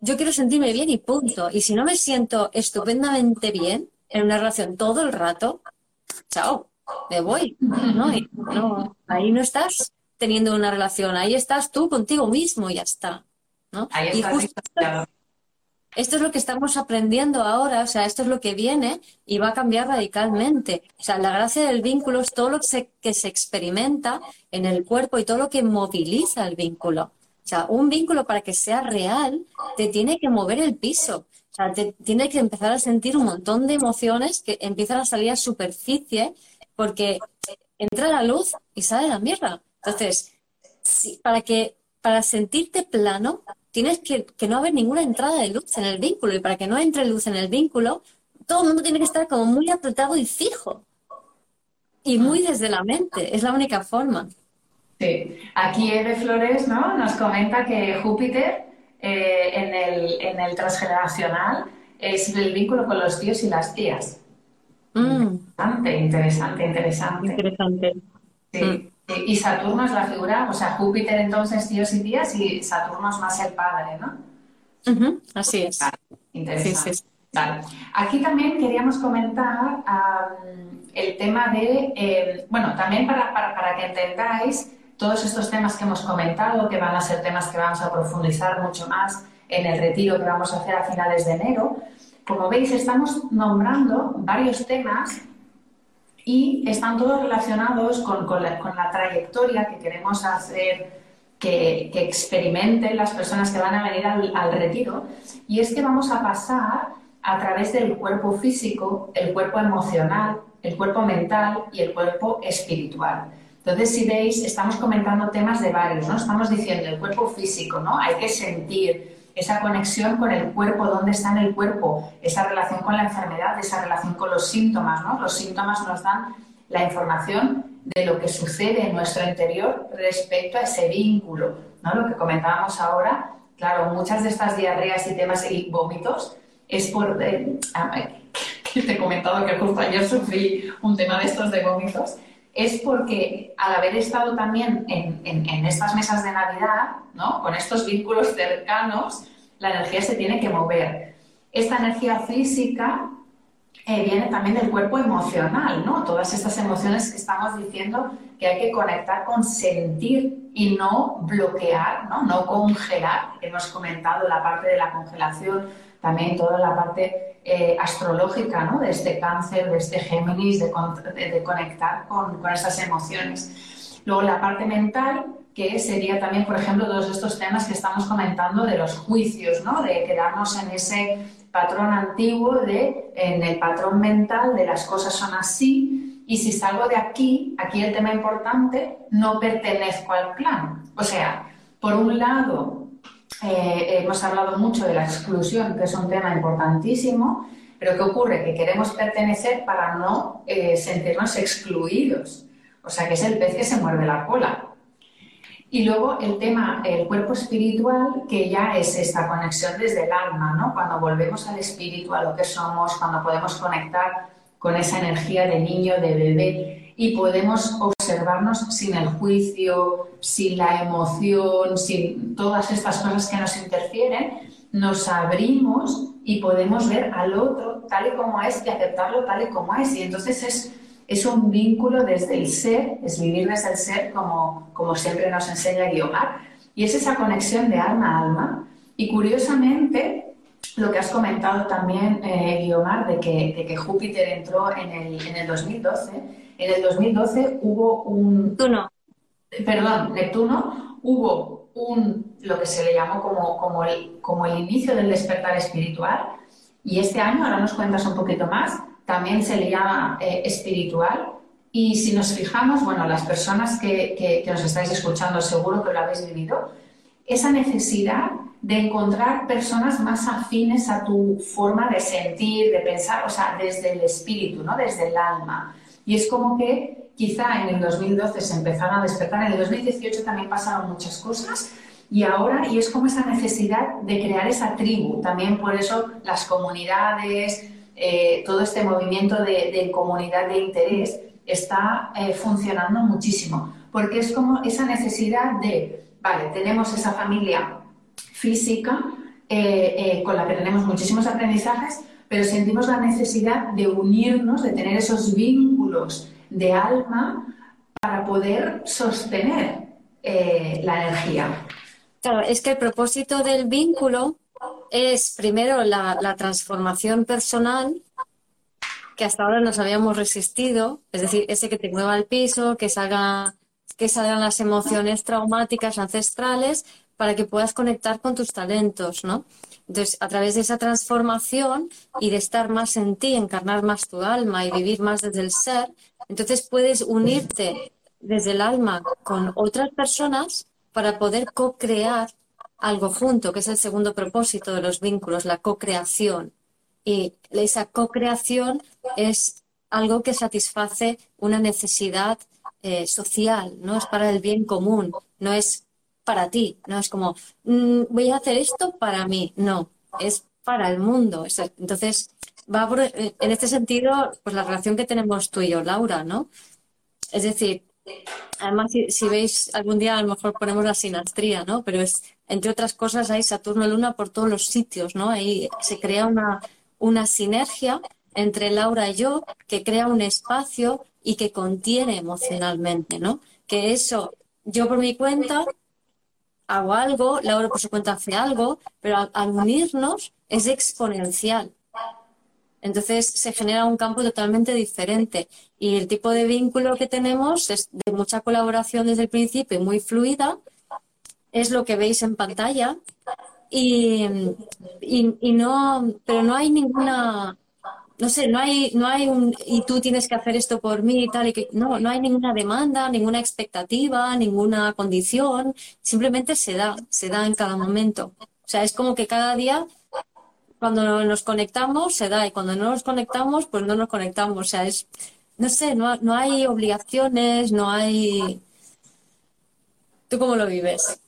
yo quiero sentirme bien y punto. Y si no me siento estupendamente bien en una relación todo el rato, chao, me voy. ¿no? ahí no estás teniendo una relación, ahí estás tú contigo mismo y ya está. ¿no? y justo esto, es lo que estamos aprendiendo ahora, o sea, esto es lo que viene y va a cambiar radicalmente. O sea, la gracia del vínculo es todo lo que se experimenta en el cuerpo y todo lo que moviliza el vínculo. O sea, un vínculo para que sea real te tiene que mover el piso. O sea, te tiene que empezar a sentir un montón de emociones que empiezan a salir a superficie porque entra la luz y sale la mierda. Entonces, para que para sentirte plano, tienes que, que no haber ninguna entrada de luz en el vínculo. Y para que no entre luz en el vínculo, todo el mundo tiene que estar como muy apretado y fijo. Y muy desde la mente. Es la única forma. Sí, aquí Eve Flores ¿no? nos comenta que Júpiter eh, en, el, en, el, transgeneracional es el vínculo con los tíos y las tías. Mm. Interesante, interesante, interesante. Interesante. Sí. Mm. Y Saturno es la figura, o sea, Júpiter entonces tíos y tías y Saturno es más el padre, ¿no? Así es. interesante. Aquí también queríamos comentar el tema de, eh, bueno, también para, para, para que entendáis todos estos temas que hemos comentado, que van a ser temas que vamos a profundizar mucho más en el retiro que vamos a hacer a finales de enero, como veis estamos nombrando varios temas y están todos relacionados con, la, trayectoria que queremos hacer que, experimenten las personas que van a venir al, al retiro. Y es que vamos a pasar a través del cuerpo físico, el cuerpo emocional, el cuerpo mental y el cuerpo espiritual. Entonces, si veis, estamos comentando temas de varios, ¿no? Estamos diciendo el cuerpo físico, ¿no? Hay que sentir esa conexión con el cuerpo, dónde está en el cuerpo, esa relación con la enfermedad, esa relación con los síntomas, ¿no? Los síntomas nos dan la información de lo que sucede en nuestro interior respecto a ese vínculo, ¿no? Lo que comentábamos ahora, claro, muchas de estas diarreas y temas y vómitos es por... Eh, te he comentado que justo ayer sufrí un tema de estos de vómitos es porque al haber estado también en, estas mesas de Navidad, ¿no? con estos vínculos cercanos, la energía se tiene que mover. Esta energía física eh, viene también del cuerpo emocional, ¿no? Todas estas emociones que estamos diciendo que hay que conectar con sentir y no bloquear, no, no congelar. Hemos comentado la parte de la congelación también toda la parte eh, astrológica, ¿no? De este cáncer, de este Géminis, de, conectar con, con esas emociones. Luego la parte mental, que sería también, por ejemplo, todos estos temas que estamos comentando de los juicios, ¿no? De quedarnos en ese patrón antiguo de, en el patrón mental de las cosas son así y si salgo de aquí, aquí el tema importante, no pertenezco al clan. O sea, por un lado, eh, hemos hablado mucho de la exclusión, que es un tema importantísimo, pero ¿qué ocurre? Que queremos pertenecer para no eh, sentirnos excluidos. O sea, que es el pez que se muerde la cola. Y luego el tema, el cuerpo espiritual, que ya es esta conexión desde el alma, ¿no? Cuando volvemos al espíritu, a lo que somos, cuando podemos conectar con esa energía de niño, de bebé, y podemos observarnos sin el juicio, sin la emoción, sin todas estas cosas que nos interfieren, nos abrimos y podemos ver al otro tal y como es y aceptarlo tal y como es. Y entonces es es un vínculo desde el ser, es vivir desde el ser como, como siempre nos enseña Guiomar, y es esa conexión de alma a alma. Y curiosamente, lo que has comentado también, eh, Guiomar, de que, de que Júpiter entró en el, en el 2012, en el 2012 hubo un... Neptuno. Perdón, Neptuno, hubo un, lo que se le llamó como, como, el, como el inicio del despertar espiritual, y este año, ahora nos cuentas un poquito más, también se le llama eh, espiritual. Y si nos fijamos, bueno, las personas que, que, nos estáis escuchando seguro que lo habéis vivido, esa necesidad de encontrar personas más afines a tu forma de sentir, de pensar, o sea, desde el espíritu, ¿no? Desde el alma. Y es como que quizá en el 2012 se empezaron a despertar, en el 2018 también pasaron muchas cosas, y ahora, y es como esa necesidad de crear esa tribu, también por eso las comunidades, eh, todo este movimiento de, comunidad de interés está eh, funcionando muchísimo, porque es como esa necesidad de, vale, tenemos esa familia física eh, con la que tenemos muchísimos aprendizajes, pero sentimos la necesidad de unirnos, de tener esos vínculos de alma para poder sostener la energía. Claro, es que el propósito del vínculo es primero la, transformación personal que hasta ahora nos habíamos resistido, es decir, ese que te mueva al piso, que salga, que salgan las emociones traumáticas ancestrales para que puedas conectar con tus talentos, ¿no? Entonces, a través de esa transformación y de estar más en ti, encarnar más tu alma y vivir más desde el ser, entonces puedes unirte desde el alma con otras personas para poder co-crear algo junto, que es el segundo propósito de los vínculos, la co-creación. Y esa co-creación es algo que satisface una necesidad eh, social, no es para el bien común, no es para ti, no es como mm, voy a hacer esto para mí, no, es para el mundo. Entonces, va en este sentido, pues la relación que tenemos tú y yo, Laura, ¿no? Es decir, Además, si, veis algún día, a lo mejor ponemos la sinastría, ¿no? Pero es, entre otras cosas, hay Saturno Luna por todos los sitios, ¿no? Ahí se crea una, una sinergia entre Laura y yo que crea un espacio y que contiene emocionalmente, ¿no? Que eso, yo por mi cuenta hago algo, Laura por su cuenta hace algo, pero al unirnos es exponencial. Entonces se genera un campo totalmente diferente y el tipo de vínculo que tenemos es de mucha colaboración desde el principio, muy fluida, es lo que veis en pantalla y, y, no, pero no hay ninguna, no sé, no hay, no hay un y tú tienes que hacer esto por mí y tal y que no, no hay ninguna demanda, ninguna expectativa, ninguna condición, simplemente se da, se da en cada momento. O sea, es como que cada día cuando nos conectamos se da y cuando no nos conectamos, pues no nos conectamos. O sea, es, no sé, no, no hay obligaciones, no hay... ¿Tú cómo lo vives?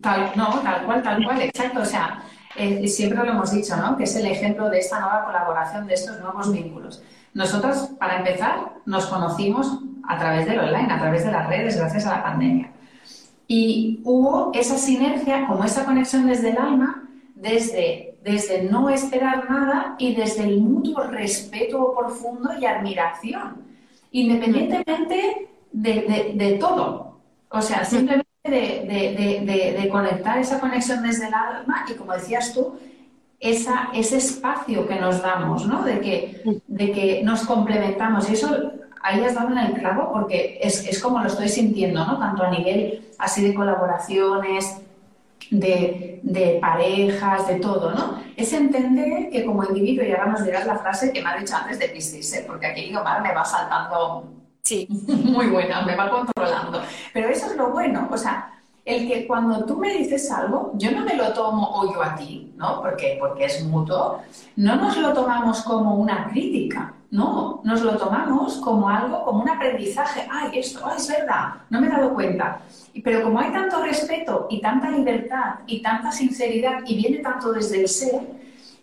Tal, no, tal cual, tal cual, exacto. O sea, eh, siempre lo hemos dicho, ¿no? Que es el ejemplo de esta nueva colaboración, de estos nuevos vínculos. Nosotros, para empezar, nos conocimos a través del online, a través de las redes, gracias a la pandemia. Y hubo esa sinergia, como esa conexión desde el alma, desde desde no esperar nada y desde el mutuo respeto profundo y admiración, independientemente de, todo. O sea, simplemente de, conectar esa conexión desde el alma y, como decías tú, esa, ese espacio que nos damos, ¿no? De que, de que nos complementamos. Y eso ahí has dado en el clavo porque es, es como lo estoy sintiendo, ¿no? Tanto a nivel así de colaboraciones, de, de, parejas, de todo, ¿no? Es entender que como individuo, y ahora nos dirás la frase que me ha dicho antes de Piscis, ¿eh? porque aquí Guiomar me va saltando sí. muy buena, me va controlando. Pero eso es lo bueno, o sea, el que cuando tú me dices algo, yo no me lo tomo o yo a ti, ¿no? Porque, porque es mutuo, no nos lo tomamos como una crítica, no, nos lo tomamos como algo, como un aprendizaje. Ay, esto, ay, es verdad, no me he dado cuenta. Pero como hay tanto respeto y tanta libertad y tanta sinceridad y viene tanto desde el ser,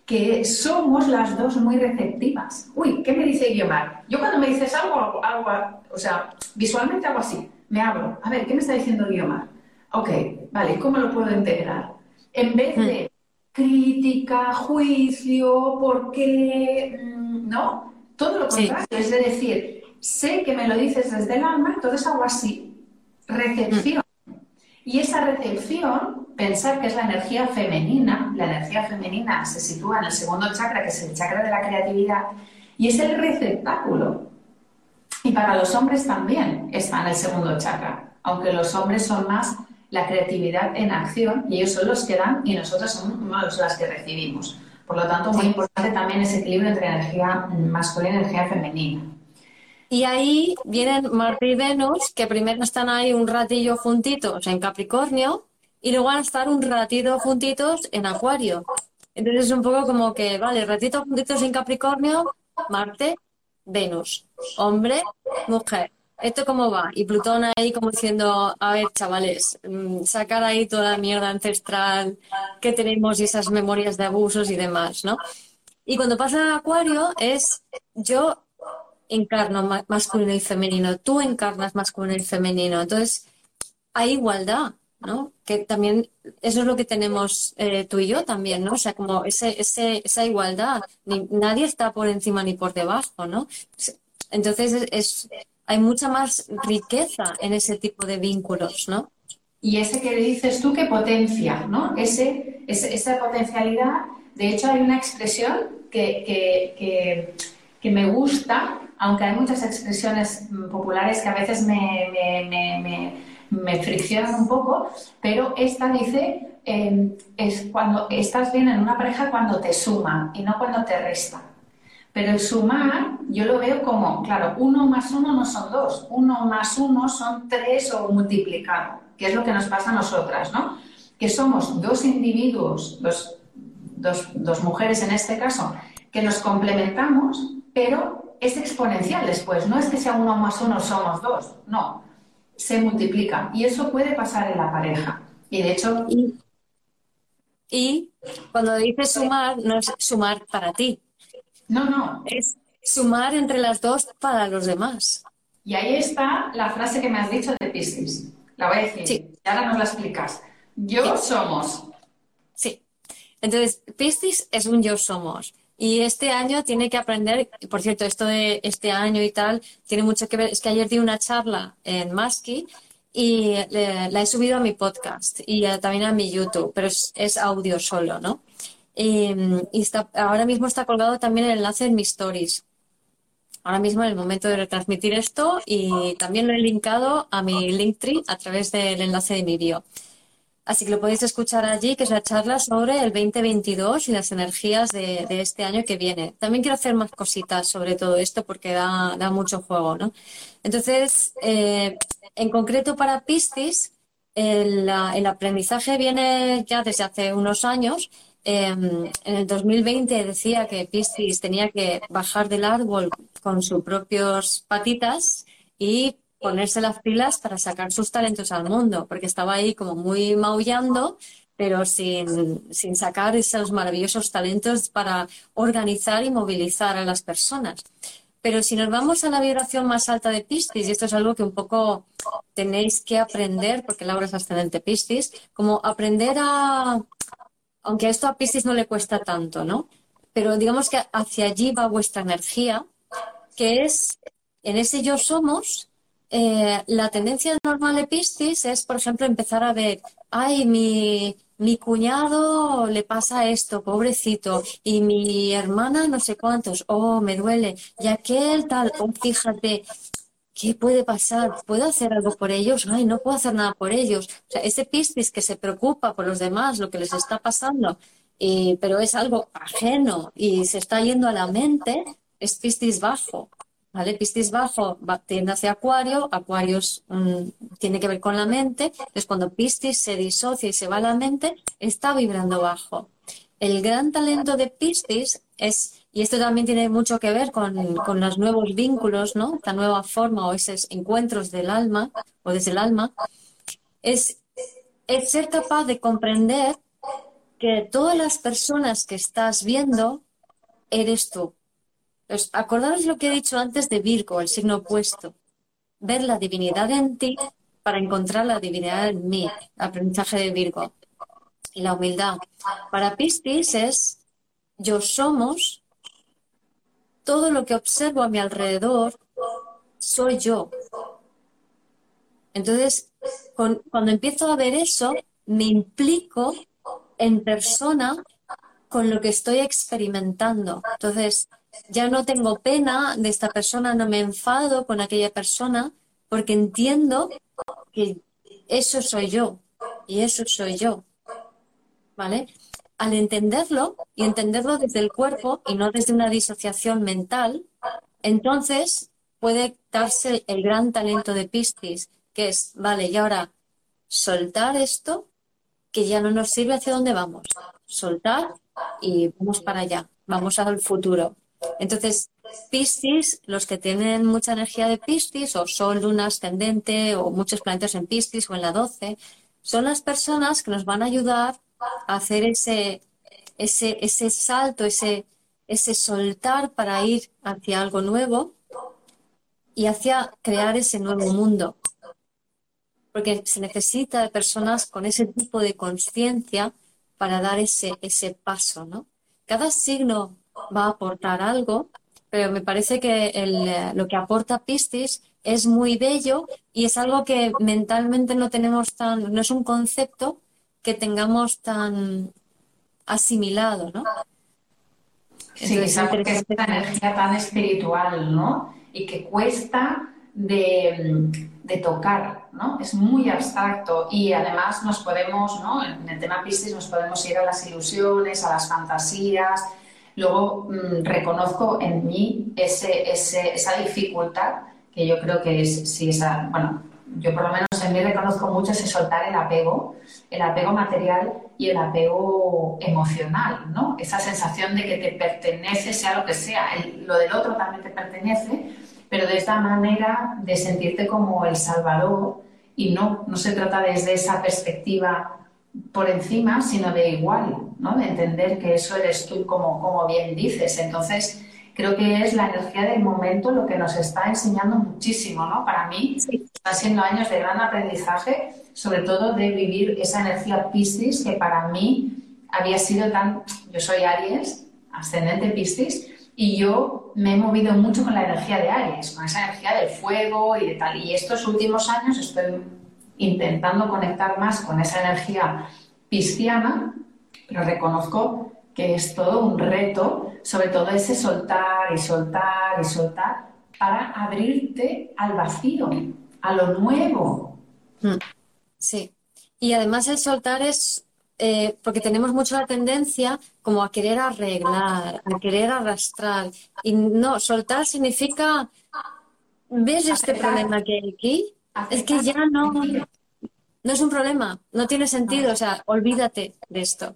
que somos las dos muy receptivas. Uy, ¿qué me dice Guiomar? Yo cuando me dices algo, algo, o sea, visualmente hago así, me abro. A ver, ¿qué me está diciendo Guiomar? Ok, vale, ¿cómo lo puedo integrar? En vez de mm. crítica, juicio, ¿por qué? Mm, ¿No? Todo lo contrario, es de decir, sé que me lo dices desde el alma, entonces hago así, recepción. Y esa recepción, pensar que es la energía femenina, la energía femenina se sitúa en el segundo chakra, que es el chakra de la creatividad, y es el receptáculo. Y para los hombres también está en el segundo chakra, aunque los hombres son más la creatividad en acción y ellos son los que dan y nosotros somos las que recibimos. Por lo tanto, muy importante también ese equilibrio entre energía masculina y energía femenina. Y ahí vienen Marte y Venus, que primero están ahí un ratillo juntitos en Capricornio y luego van a estar un ratito juntitos en Acuario. Entonces es un poco como que, vale, ratito juntitos en Capricornio, Marte, Venus, hombre, mujer. ¿Esto cómo va? Y Plutón ahí como diciendo, a ver, chavales, mm, sacar ahí toda la mierda ancestral que tenemos y esas memorias de abusos y demás, ¿no? Y cuando pasa a Acuario es yo encarno masculino y femenino, tú encarnas masculino y femenino. Entonces, hay igualdad, ¿no? Que también eso es lo que tenemos eh, tú y yo también, ¿no? O sea, como ese, ese, esa igualdad. nadie está por encima ni por debajo, ¿no? Entonces, es, hay mucha más riqueza en ese tipo de vínculos, ¿no? Y ese que dices tú que potencia, ¿no? Ese, esa potencialidad. De hecho, hay una expresión que, que, que me gusta, aunque hay muchas expresiones populares que a veces me, me, me, friccionan un poco, pero esta dice, em, es cuando estás bien en una pareja cuando te suma y no cuando te resta. Pero el sumar, yo lo veo como, claro, uno más uno no son dos, uno más uno son tres o multiplicado, que es lo que nos pasa a nosotras, ¿no? Que somos dos individuos, dos, dos, dos mujeres en este caso, que nos complementamos, pero es exponencial después, no es que sea uno más uno somos dos, no, se multiplica y eso puede pasar en la pareja. Y de hecho... Y, cuando dices sumar, no es sumar para ti. No, no. Es sumar entre las dos para los demás. Y ahí está la frase que me has dicho de Piscis. La voy a decir. Sí. Y ahora nos la explicas. Yo somos. Sí. Entonces, Piscis es un yo somos. Y este año tiene que aprender, por cierto, esto de este año y tal, tiene mucho que ver, es que ayer di una charla en Maski y la he subido a mi podcast y también a mi YouTube, pero es, audio solo, ¿no? Y, ahora mismo está colgado también el enlace en mis stories. Ahora mismo en el momento de retransmitir esto y también lo he linkado a mi Linktree a través del enlace de mi bio. Así que lo podéis escuchar allí, que es la charla sobre el 2022 y las energías de, este año que viene. También quiero hacer más cositas sobre todo esto porque da, mucho juego, ¿no? Entonces, eh, en concreto para Piscis, el, aprendizaje viene ya desde hace unos años. Em, en el 2020 decía que Piscis tenía que bajar del árbol con sus propias patitas y ponerse las pilas para sacar sus talentos al mundo, porque estaba ahí como muy maullando, pero sin, sin sacar esos maravillosos talentos para organizar y movilizar a las personas. Pero si nos vamos a la vibración más alta de Piscis, y esto es algo que un poco tenéis que aprender, porque Laura es ascendente Piscis, como aprender a, aunque esto a Piscis no le cuesta tanto, ¿no? Pero digamos que hacia allí va vuestra energía, que es en ese yo somos, eh, la tendencia normal de Piscis es, por ejemplo, empezar a ver, ay, mi, mi cuñado le pasa esto, pobrecito, y mi hermana no sé cuántos, oh, me duele, y aquel tal, oh, fíjate, ¿qué puede pasar? ¿Puedo hacer algo por ellos? Ay, no puedo hacer nada por ellos. O sea, ese Piscis que se preocupa por los demás, lo que les está pasando, pero es algo ajeno y se está yendo a la mente, es Piscis bajo. ¿Vale? Piscis bajo tiende hacia Acuario, Acuario mm, tiene que ver con la mente, entonces cuando Piscis se disocia y se va a la mente, está vibrando bajo. El gran talento de Piscis es, y esto también tiene mucho que ver con, con los nuevos vínculos, ¿no? Esta nueva forma o esos encuentros del alma o desde el alma, es, es ser capaz de comprender que todas las personas que estás viendo eres tú. Pues, acordaros lo que he dicho antes de Virgo, el signo opuesto. Ver la divinidad en ti para encontrar la divinidad en mí, aprendizaje de Virgo. Y la humildad. Para Piscis es yo somos, todo lo que observo a mi alrededor soy yo. Entonces, cuando empiezo a ver eso, me implico en persona con lo que estoy experimentando. Entonces, ya no tengo pena de esta persona, no me enfado con aquella persona, porque entiendo que eso soy yo y eso soy yo. ¿Vale? Al entenderlo y entenderlo desde el cuerpo y no desde una disociación mental, entonces puede darse el gran talento de Piscis, que es, vale, y ahora soltar esto que ya no nos sirve hacia dónde vamos. Soltar y vamos para allá, vamos al futuro. Entonces, Piscis, los que tienen mucha energía de Piscis, o Sol, Luna, Ascendente, o muchos planetas en Piscis o en la 12, son las personas que nos van a ayudar a hacer ese, ese, ese salto, ese, ese soltar para ir hacia algo nuevo y hacia crear ese nuevo mundo. Porque se necesita de personas con ese tipo de conciencia para dar ese, ese paso, ¿no? Cada signo va a aportar algo, pero me parece que eh, lo que aporta Piscis es muy bello y es algo que mentalmente no tenemos tan, no es un concepto que tengamos tan asimilado, ¿no? Sí, es esta energía tan espiritual, ¿no? Y que cuesta de, de, tocar, ¿no? Es muy abstracto y además nos podemos, ¿no? En el tema Piscis nos podemos ir a las ilusiones, a las fantasías, Luego mm, reconozco en mí ese, esa dificultad que yo creo que es, si esa, bueno, yo por lo menos en mí reconozco mucho ese soltar el apego, el apego material y el apego emocional, ¿no? Esa sensación de que te pertenece, sea lo que sea, lo del otro también te pertenece, pero de esta manera de sentirte como el salvador y no, no se trata desde esa perspectiva por encima, sino de igual, ¿no? De entender que eso eres tú, como, como bien dices. Entonces, creo que es la energía del momento lo que nos está enseñando muchísimo, ¿no? Para mí, están siendo años de gran aprendizaje, sobre todo de vivir esa energía Piscis, que para mí había sido tan... Yo soy Aries, ascendente Piscis, y yo me he movido mucho con la energía de Aries, con esa energía del fuego y de tal. Y estos últimos años estoy intentando conectar más con esa energía pisciana, pero reconozco que es todo un reto, sobre todo ese soltar y soltar y soltar, para abrirte al vacío, a lo nuevo. Mm. Sí, y además el soltar es eh, porque tenemos mucho la tendencia como a querer arreglar, a querer arrastrar. Y no, soltar significa, ¿ves este problema que hay aquí? Es que ya no, no es un problema, no tiene sentido, o sea, olvídate de esto.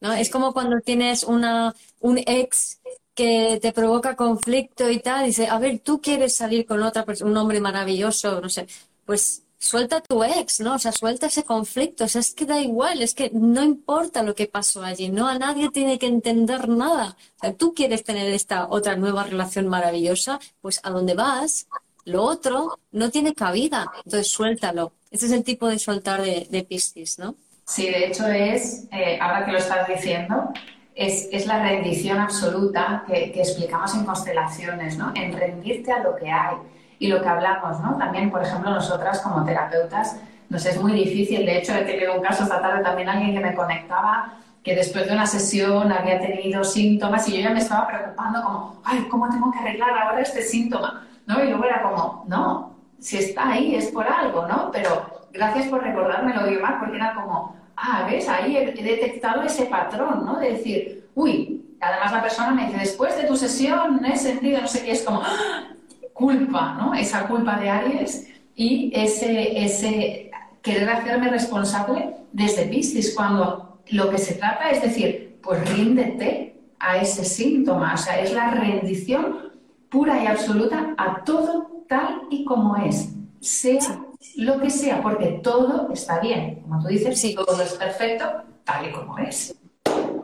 ¿No? Es como cuando tienes una, un ex que te provoca conflicto y tal, dice, a ver, tú quieres salir con otra persona, un hombre maravilloso, no sé, pues suelta tu ex, ¿no? O sea, suelta ese conflicto, o sea, es que da igual, es que no importa lo que pasó allí, no a nadie tiene que entender nada. O sea, tú quieres tener esta otra nueva relación maravillosa, pues a dónde vas, lo otro no tiene cabida, entonces suéltalo. Ese es el tipo de soltar de, de Piscis, ¿no? Sí, de hecho es, eh, ahora que lo estás diciendo, es, es la rendición absoluta que, explicamos en constelaciones, ¿no? En rendirte a lo que hay. Y lo que hablamos, ¿no? También, por ejemplo, nosotras como terapeutas, nos es muy difícil. De hecho, he tenido un caso esta tarde también alguien que me conectaba que después de una sesión había tenido síntomas y yo ya me estaba preocupando como, ay, ¿cómo tengo que arreglar ahora este síntoma? ¿No? Y luego era como, no, si está ahí es por algo, ¿no? Pero gracias por recordármelo, Guiomar, porque era como, ah, ves, ahí he, detectado ese patrón, ¿no? De decir, uy, además la persona me dice, después de tu sesión he sentido, no sé qué, es como, ¡ah! culpa, ¿no? Esa culpa de Aries y ese, ese querer hacerme responsable desde Piscis, cuando lo que se trata es decir, pues ríndete a ese síntoma, o sea, es la rendición pura y absoluta a todo tal y como es, sea lo que sea, porque todo está bien. Como tú dices, sí. todo es perfecto tal y como es.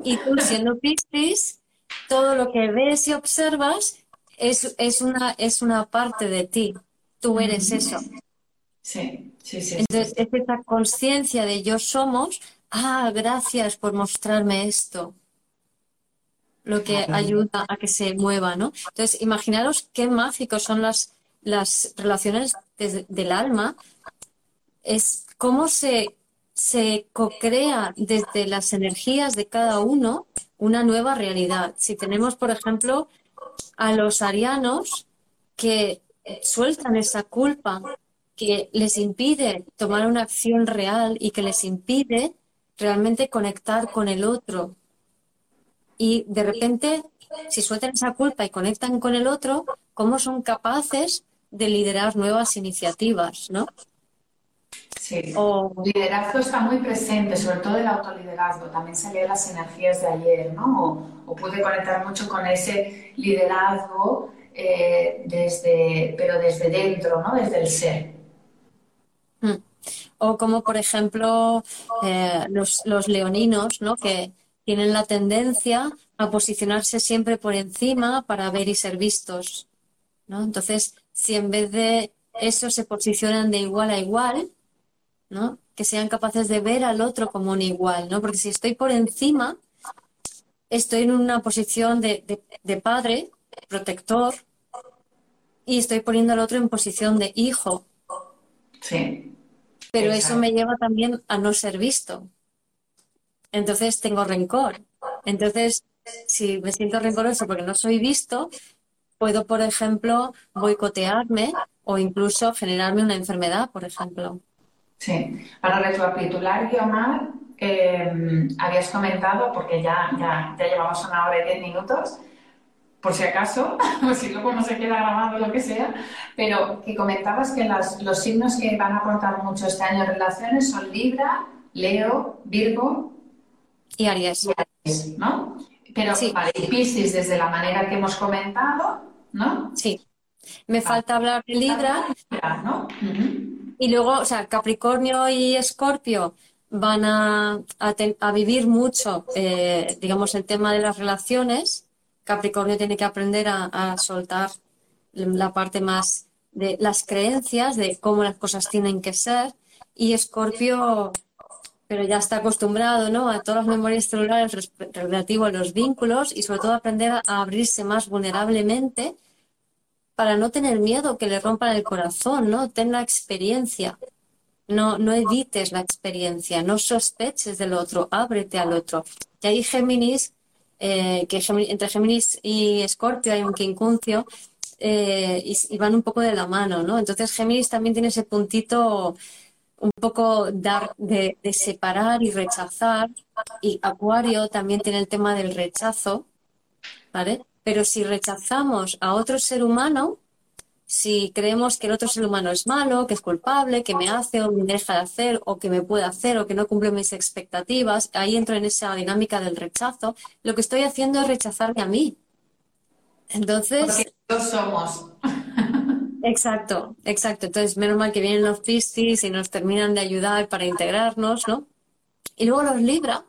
Y tú siendo Piscis, todo lo que ves y observas es, es, una, es una parte de ti. Tú eres eso. Sí, sí, sí. Entonces, es esa conciencia de yo somos, ah, gracias por mostrarme esto. Lo que ayuda a que se mueva, ¿no? Entonces, imaginaros qué mágicos son las, las relaciones del alma, es cómo se, se co-crea desde las energías de cada uno una nueva realidad. Si tenemos, por ejemplo, a los arianos que sueltan esa culpa que les impide tomar una acción real y que les impide realmente conectar con el otro. Y de repente, si sueltan esa culpa y conectan con el otro, ¿cómo son capaces de liderar nuevas iniciativas, ¿no? Sí, o... liderazgo está muy presente, sobre todo el autoliderazgo. También se lee las energías de ayer, ¿no? O, pude conectar mucho con ese liderazgo, eh, desde, pero desde dentro, ¿no? Desde el ser. Mm. O como, por ejemplo, eh, los, los leoninos, ¿no? Que tienen la tendencia a posicionarse siempre por encima para ver y ser vistos, ¿no? Entonces, si en vez de eso se posicionan de igual a igual, ¿no? Que sean capaces de ver al otro como un igual, ¿no? Porque si estoy por encima, estoy en una posición de, padre, protector, y estoy poniendo al otro en posición de hijo. Sí. Pero eso me lleva también a no ser visto. Entonces tengo rencor. Entonces, si me siento rencoroso porque no soy visto, puedo, por ejemplo, boicotearme o incluso generarme una enfermedad, por ejemplo. Sí, para recapitular, Guiomar, eh, habías comentado, porque ya, ya, ya, llevamos una hora y diez minutos, por si acaso, o si luego no se queda grabado lo que sea, pero que comentabas que los signos que van a aportar mucho este año en relaciones son Libra, Leo, Virgo y Aries. ¿no? Pero sí. vale, Piscis desde la manera que hemos comentado, ¿no? Sí. Me falta hablar de Libra. ¿no? Y luego, o sea, Capricornio y Escorpio van a, a, vivir mucho, eh, digamos, el tema de las relaciones. Capricornio tiene que aprender a, soltar la parte más de las creencias, de cómo las cosas tienen que ser. Y Escorpio, pero ya está acostumbrado ¿no? a todas las memorias celulares relativo a los vínculos y sobre todo aprender a abrirse más vulnerablemente para no tener miedo que le rompan el corazón, ¿no? Ten la experiencia. No, no evites la experiencia, no sospeches del otro, ábrete al otro. Y ahí Géminis, eh, que entre Géminis y Escorpio hay un quincuncio, eh, y, van un poco de la mano, ¿no? Entonces Géminis también tiene ese puntito un poco dar, de, de separar y rechazar, y Acuario también tiene el tema del rechazo, ¿vale? Pero si rechazamos a otro ser humano, si creemos que el otro ser humano es malo, que es culpable, que me hace o me deja de hacer, o que me puede hacer, o que no cumple mis expectativas, ahí entro en esa dinámica del rechazo, lo que estoy haciendo es rechazarme a mí. Entonces. Porque todos somos. Exacto, exacto. Entonces, menos mal que vienen los Piscis y nos terminan de ayudar para integrarnos, ¿no? Y luego los Libra,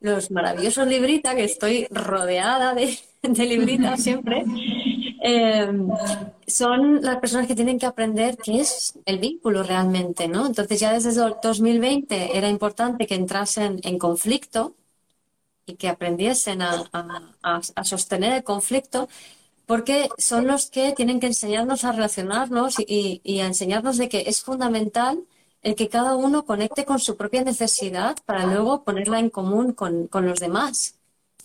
los maravillosos Librita, que estoy rodeada de, de libritas siempre, eh, son las personas que tienen que aprender qué es el vínculo realmente, ¿no? Entonces ya desde 2020 era importante que entrasen en conflicto y que aprendiesen a, sostener el conflicto, porque son los que tienen que enseñarnos a relacionarnos y, a enseñarnos de que es fundamental el que cada uno conecte con su propia necesidad para luego ponerla en común con, con los demás.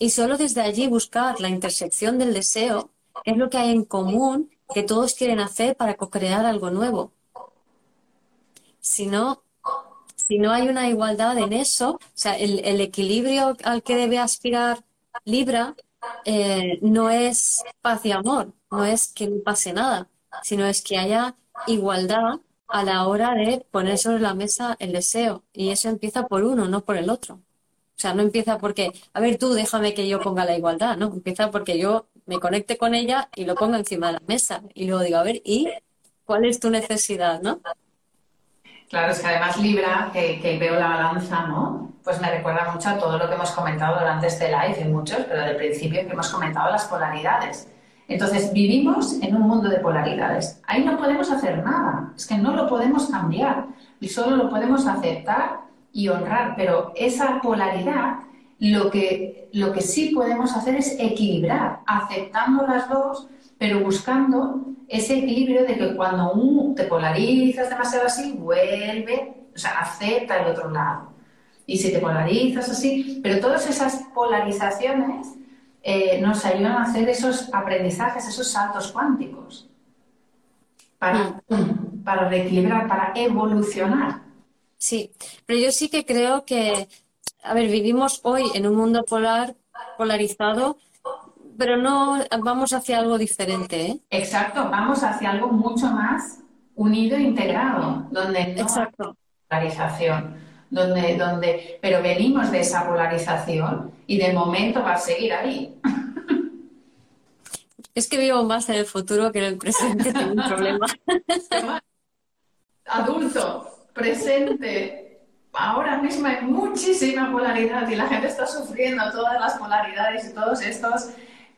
Y solo desde allí buscar la intersección del deseo, es lo que hay en común que todos quieren hacer para co-crear algo nuevo. Si no, si no hay una igualdad en eso, o sea, el, equilibrio al que debe aspirar Libra eh, no es paz y amor, no es que no pase nada, sino es que haya igualdad a la hora de poner sobre la mesa el deseo. Y eso empieza por uno, no por el otro. O sea, no empieza porque, a ver tú, déjame que yo ponga la igualdad, ¿no? Empieza porque yo me conecte con ella y lo ponga encima de la mesa. Y luego digo, a ver, ¿y cuál es tu necesidad, no? Claro, es que además Libra, que, veo la balanza, ¿no? Pues me recuerda mucho a todo lo que hemos comentado durante este live, y muchos, pero del principio que hemos comentado las polaridades. Entonces, vivimos en un mundo de polaridades. Ahí no podemos hacer nada, es que no lo podemos cambiar y solo lo podemos aceptar y honrar, pero esa polaridad lo que, lo que sí podemos hacer es equilibrar, aceptando las dos, pero buscando ese equilibrio de que cuando un, te polarizas demasiado así, vuelve, o sea, acepta el otro lado. Y si te polarizas así, pero todas esas polarizaciones eh, nos ayudan a hacer esos aprendizajes, esos saltos cuánticos, para, mm. para reequilibrar, para evolucionar. Sí, pero yo sí que creo que, a ver, vivimos hoy en un mundo polar, polarizado, pero no vamos hacia algo diferente. ¿eh? Exacto, vamos hacia algo mucho más unido e integrado, donde no Exacto. polarización, donde, donde, pero venimos de esa polarización y de momento va a seguir ahí. Es que vivo más en el futuro que en el presente, tengo un problema. Adulto, presente, ahora mismo hay muchísima polaridad y la gente está sufriendo todas las polaridades y todos estos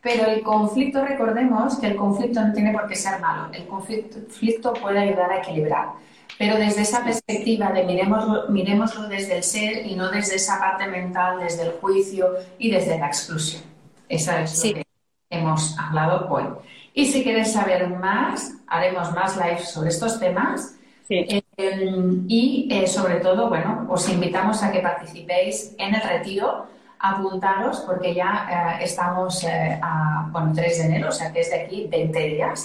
pero el conflicto, recordemos que el conflicto no tiene por qué ser malo. El conflicto puede ayudar a equilibrar. Pero desde esa perspectiva de miremoslo, miremoslo desde el ser y no desde esa parte mental, desde el juicio y desde la exclusión. Esa es lo que hemos hablado hoy. Y si quieres saber más, haremos más lives sobre estos temas. Eh, y eh, sobre todo, bueno, os invitamos a que participéis en el retiro. Apuntaros porque ya eh, estamos eh, a, bueno, 3 de enero, o sea que es de aquí 20 días,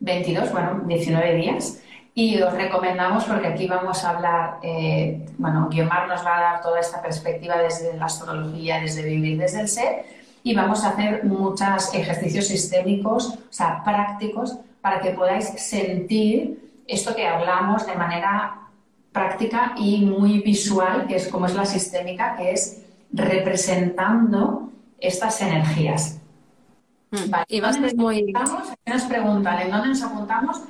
22, bueno, 19 días. Y os recomendamos porque aquí vamos a hablar, eh, bueno, Guiomar nos va a dar toda esta perspectiva desde la astrología, desde vivir desde el ser, y vamos a hacer muchos ejercicios sistémicos, o sea, prácticos, para que podáis sentir esto que hablamos de manera práctica y muy visual, que es como es la sistémica, que es representando estas energías. Mm. Y vas muy... Nos preguntan, ¿en dónde nos apuntamos?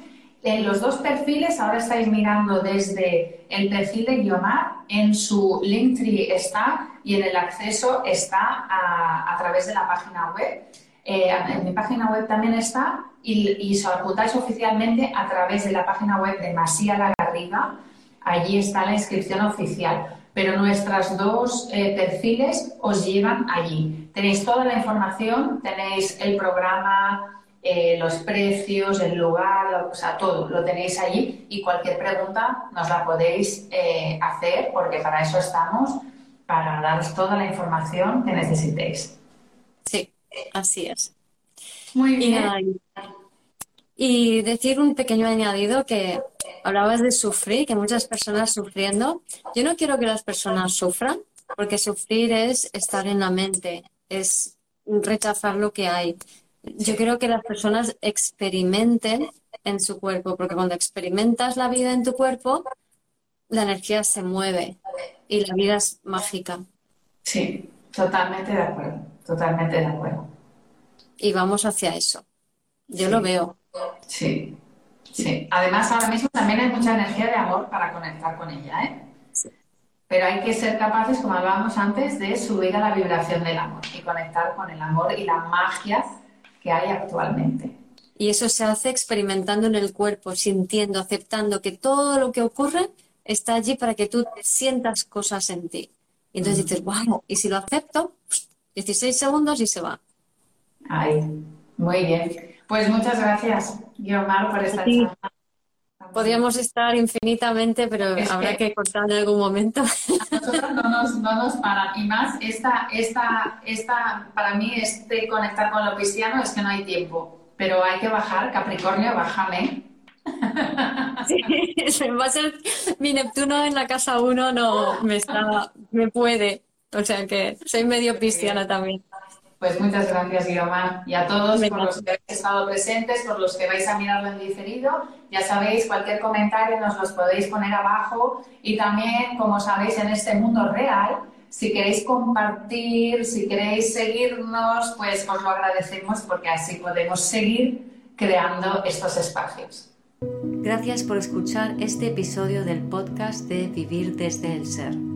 En los dos perfiles, ahora estáis mirando desde el perfil de Guiomar, en su Linktree está y en el acceso está a, través de la página web. Eh, en mi página web también está y, y os apuntáis oficialmente a través de la página web de Masía La Garriga. Allí está la inscripción oficial pero nuestras dos eh, perfiles os llevan allí. Tenéis toda la información, tenéis el programa, eh, los precios, el lugar, o sea, todo lo tenéis allí y cualquier pregunta nos la podéis eh, hacer porque para eso estamos, para daros toda la información que necesitéis. Sí, así es. Muy bien. Y decir un pequeño añadido que hablabas de sufrir, que muchas personas sufriendo. Yo no quiero que las personas sufran, porque sufrir es estar en la mente, es rechazar lo que hay. Yo quiero que las personas experimenten en su cuerpo, porque cuando experimentas la vida en tu cuerpo, la energía se mueve y la vida es mágica. Sí, totalmente de acuerdo, totalmente de acuerdo. Y vamos hacia eso. Yo lo veo. Sí, sí. Además, ahora mismo también hay mucha energía de amor para conectar con ella, ¿eh? Pero hay que ser capaces, como hablábamos antes, de subir a la vibración del amor y conectar con el amor y la magia que hay actualmente. Y eso se hace experimentando en el cuerpo, sintiendo, aceptando que todo lo que ocurre está allí para que tú sientas cosas en ti. Y entonces dices, wow, y si lo acepto, 16 segundos y se va. Ahí, muy bien. Pues muchas gracias, Guiomar, por esta charla. Podríamos estar infinitamente, pero habrá que... cortar en algún momento. A nosotros no nos, no nos paran. Y más, esta, esta, esta, para mí, este conectar con lo cristiano es que no hay tiempo. Pero hay que bajar, Capricornio, bájame. Sí, va a ser mi Neptuno en la casa 1, no me está, me puede. O sea que soy medio cristiana también. Pues muchas gracias, Guiomar. Y a todos por los que habéis estado presentes, por los que vais a mirarlo en diferido. Ya sabéis, cualquier comentario nos los podéis poner abajo. Y también, como sabéis, en este mundo real, si queréis compartir, si queréis seguirnos, pues os lo agradecemos porque así podemos seguir creando estos espacios. Gracias por escuchar este episodio del podcast de Vivir desde el Ser.